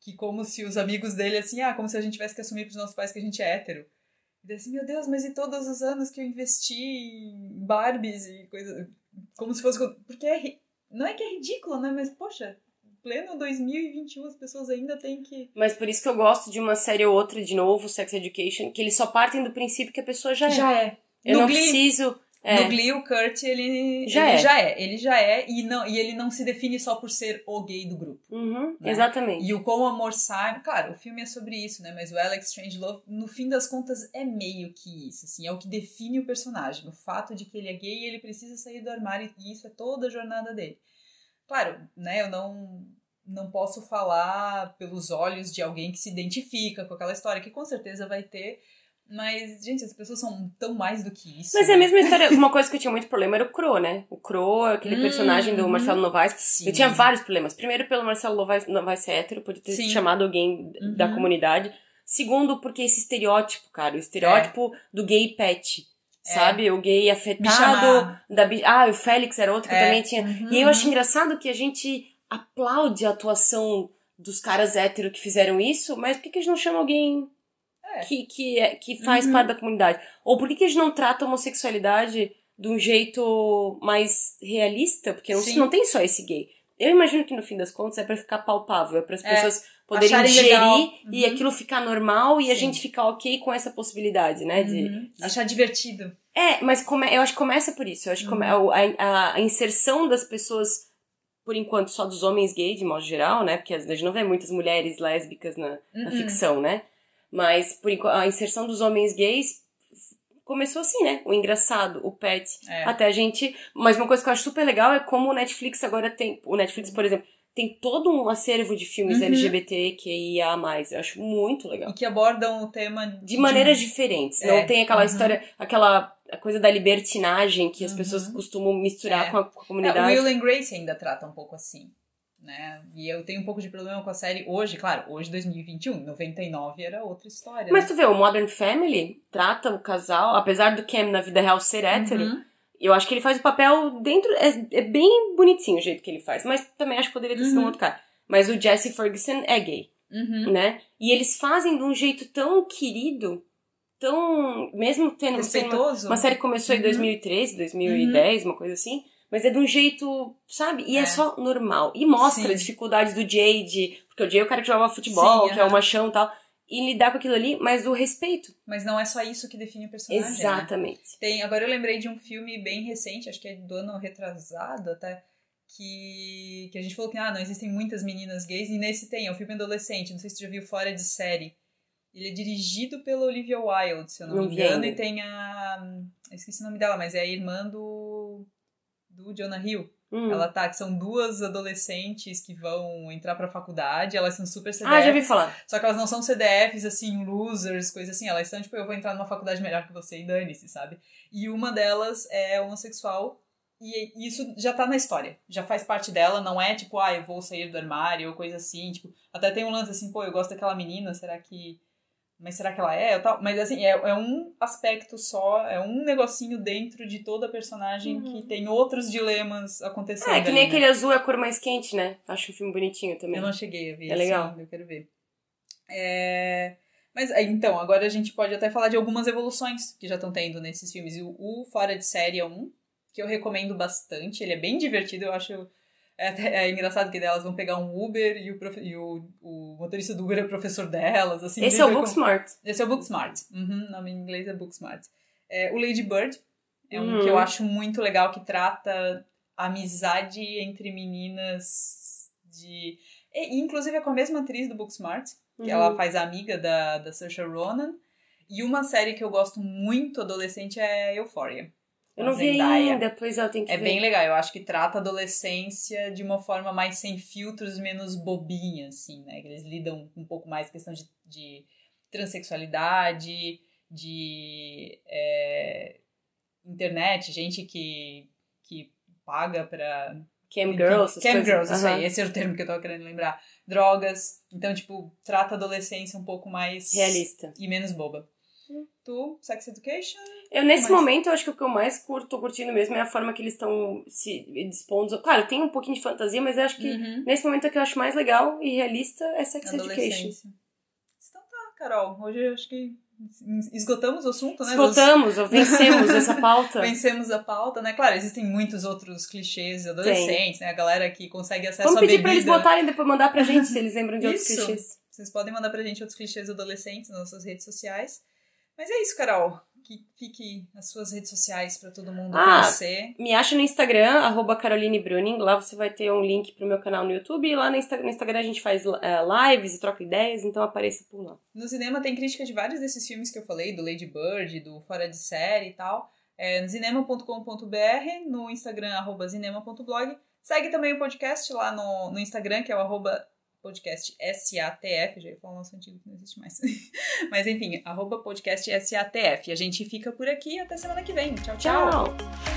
Que como se os amigos dele, assim, ah, como se a gente tivesse que assumir pros nossos pais que a gente é hétero. E assim, meu Deus, mas e todos os anos que eu investi em Barbies e coisa. Como se fosse. Porque é. Não é que é ridículo, né? Mas, poxa, pleno 2021 as pessoas ainda têm que. Mas por isso que eu gosto de uma série ou outra, de novo, Sex Education, que eles só partem do princípio que a pessoa já é. Já é. Eu No não Glee- preciso. É. No Glee, o Kurt, ele Já ele é. já é. Ele já é e, não, e ele não se define só por ser o gay do grupo. Uhum, Né? Exatamente. E o Como Amor Sai, claro, o filme é sobre isso, né? Mas o Alex Strangelove, no fim das contas, é meio que isso, assim, é o que define o personagem. O fato de que ele é gay e ele precisa sair do armário, e isso é toda a jornada dele. Claro, né, eu não, não posso falar pelos olhos de alguém que se identifica com aquela história, que com certeza vai ter, mas, gente, as pessoas são tão mais do que isso. Mas é a né? mesma história. [laughs] Uma coisa que eu tinha muito problema era o Crow, né? O Crow, aquele Hum, personagem do uhum. Marcelo Novaes. Sim. Eu tinha vários problemas. Primeiro, pelo Marcelo Novaes, Novaes ser hétero, podia ter Sim. chamado alguém da Uhum. comunidade. Segundo, porque esse estereótipo, cara, o estereótipo do gay pet. É. Sabe? O gay afetado. Da, ah, o Félix era outro que eu É. também tinha. Uhum, E eu uhum. acho engraçado que a gente aplaude a atuação dos caras héteros que fizeram isso, mas por que, que a gente não chama alguém É. que, que, é- que faz Uhum. parte da comunidade? Ou por que, que a gente não trata a homossexualidade de um jeito mais realista? Porque não, não tem só esse gay. Eu imagino que no fim das contas é pra ficar palpável, é para as É. pessoas poderem Acharem digerir legal. e Uhum. aquilo ficar normal e a Sim. gente ficar ok com essa possibilidade, né? De, Uhum. Achar divertido. é, mas come, eu acho que começa por isso. Eu acho que come- Uhum. a, a- a inserção das pessoas, por enquanto, só dos homens gays, de modo geral, né? Porque a gente não vê muitas mulheres lésbicas na, na Uhum. ficção, né? Mas por enquanto, a inserção dos homens gays começou assim, né? O engraçado, o pet. É. Até a gente. Mas uma coisa que eu acho super legal é como o Netflix agora tem. O Netflix, por exemplo, tem todo um acervo de filmes Uhum. LGBT que ia mais. Eu acho muito legal E que abordam o tema de maneiras diferentes. É, Não tem aquela uhum. história, aquela a coisa da libertinagem que as Uhum. pessoas costumam misturar É. com a, com a É, o comunidade. Will and Grace ainda trata um pouco assim, né? E eu tenho um pouco de problema com a série hoje, claro, hoje 2021, em 99 era outra história. Mas né? tu vê, o Modern Family trata o casal, apesar do Cam na vida real ser hétero, Uhum. eu acho que ele faz o papel dentro. É, é bem bonitinho o jeito que ele faz, mas também acho que poderia ter sido um Uhum. outro cara. Mas o Jesse Ferguson é gay, Uhum. né? E eles fazem de um jeito tão querido, tão. Mesmo tendo sendo uma- Respeitoso. Uma série que começou em Uhum. 2013, 2010, uma coisa assim. Mas é de um jeito, sabe? E é, É. só normal. E mostra Sim. a dificuldade do Jade, porque o Jay é o cara que jogava futebol, Sim, que é o machão e tal. E lidar com aquilo ali, mas o respeito. Mas não é só isso que define o personagem. né? Exatamente. Tem, agora eu lembrei de um filme bem recente, acho que é do ano retrasado até, que, que a gente falou que ah, não existem muitas meninas gays, e nesse tem, é um filme adolescente, não sei se você já viu Fora de Série. Ele é dirigido pela Olivia Wilde, se eu não, Não me vi engano, e tem a. Eu esqueci o nome dela, mas é a irmã do. do Jonah Hill. Hum. Ela tá, que são duas adolescentes que vão entrar pra faculdade, elas são super CDFs. Ah, já ouvi falar. Só que elas não são CDFs, assim, losers, coisas assim. Elas são, tipo, eu vou entrar numa faculdade melhor que você e dane-se, sabe? E uma delas é homossexual e isso já tá na história. Já faz parte dela, não é tipo, ah, eu vou sair do armário ou coisa assim. Tipo, até tem um lance assim, pô, eu gosto daquela menina, será que. Mas será que ela é? Tal? Mas assim, é, é um aspecto só, é um negocinho dentro de toda personagem que tem outros dilemas acontecendo. É, que ali, nem né? aquele azul é a cor mais quente, né? Acho um filme bonitinho também. Eu não cheguei a ver. É esse legal. Eu quero ver. É, Mas então, agora a gente pode até falar de algumas evoluções que já estão tendo nesses filmes. O, o Fora de Série é um, que eu recomendo bastante. Ele é bem divertido, eu acho. É, até- é engraçado que elas vão pegar um Uber e o, profe- e o, o motorista do Uber é professor delas. Assim, Esse é o brinca com- Booksmart. esse é o Booksmart. Uhum, o nome em inglês é Booksmart. É, o Lady Bird é um Uhum. que eu acho muito legal, que trata amizade entre meninas de... E, inclusive é com a mesma atriz do Booksmart, que Uhum. ela faz a amiga da, da Saoirse Ronan. E uma série que eu gosto muito adolescente é Euphoria. Eu não vi Zendaya. ainda, pois eu tenho que É ver. bem legal, eu acho que trata a adolescência de uma forma mais sem filtros, menos bobinha, assim, né? Que eles lidam um pouco mais com questão de, de transexualidade, de é, internet, gente que, que paga pra... Cam Girls, Cam. Girls, isso aí, esse era o termo que eu tava querendo lembrar. Drogas, então, tipo, trata a adolescência um pouco mais... Realista. E menos boba. Tu, Sex Education? Eu, nesse momento, eu acho que o que eu mais curto, tô curtindo mesmo é a forma que eles estão se dispondo. Claro, tem um pouquinho de fantasia, mas eu acho que Uhum. nesse momento é que eu acho mais legal e realista é Sex Education. Então tá, Carol. Hoje eu acho que esgotamos o assunto, né? Esgotamos, ou vencemos essa [laughs] pauta. Vencemos a pauta, né? Claro, existem muitos outros clichês adolescentes, né? A galera que consegue acesso Vamos pedir bebida. pra eles botarem depois mandar pra gente se eles lembram de outros clichês. Vocês podem mandar pra gente outros clichês adolescentes nas nossas redes sociais. Mas é isso, Carol. Que fique as suas redes sociais para todo mundo Ah, conhecer. Me acha no Instagram, arroba Caroline Bruning. Lá você vai ter um link pro meu canal no YouTube. E lá no, Insta- no Instagram a gente faz eh, lives e troca ideias, então apareça por lá. No cinema tem crítica de vários desses filmes que eu falei, do Lady Bird, do Fora de Série e tal. É, no cinema.com.br, no Instagram, arroba cinema.blog. Segue também o podcast lá no, no Instagram, que é o arroba podcast SATF, já ia falar o nosso antigo que não existe mais. [laughs] Mas enfim, arroba podcast SATF. A gente fica por aqui até semana que vem. tchau. tchau. Tchau!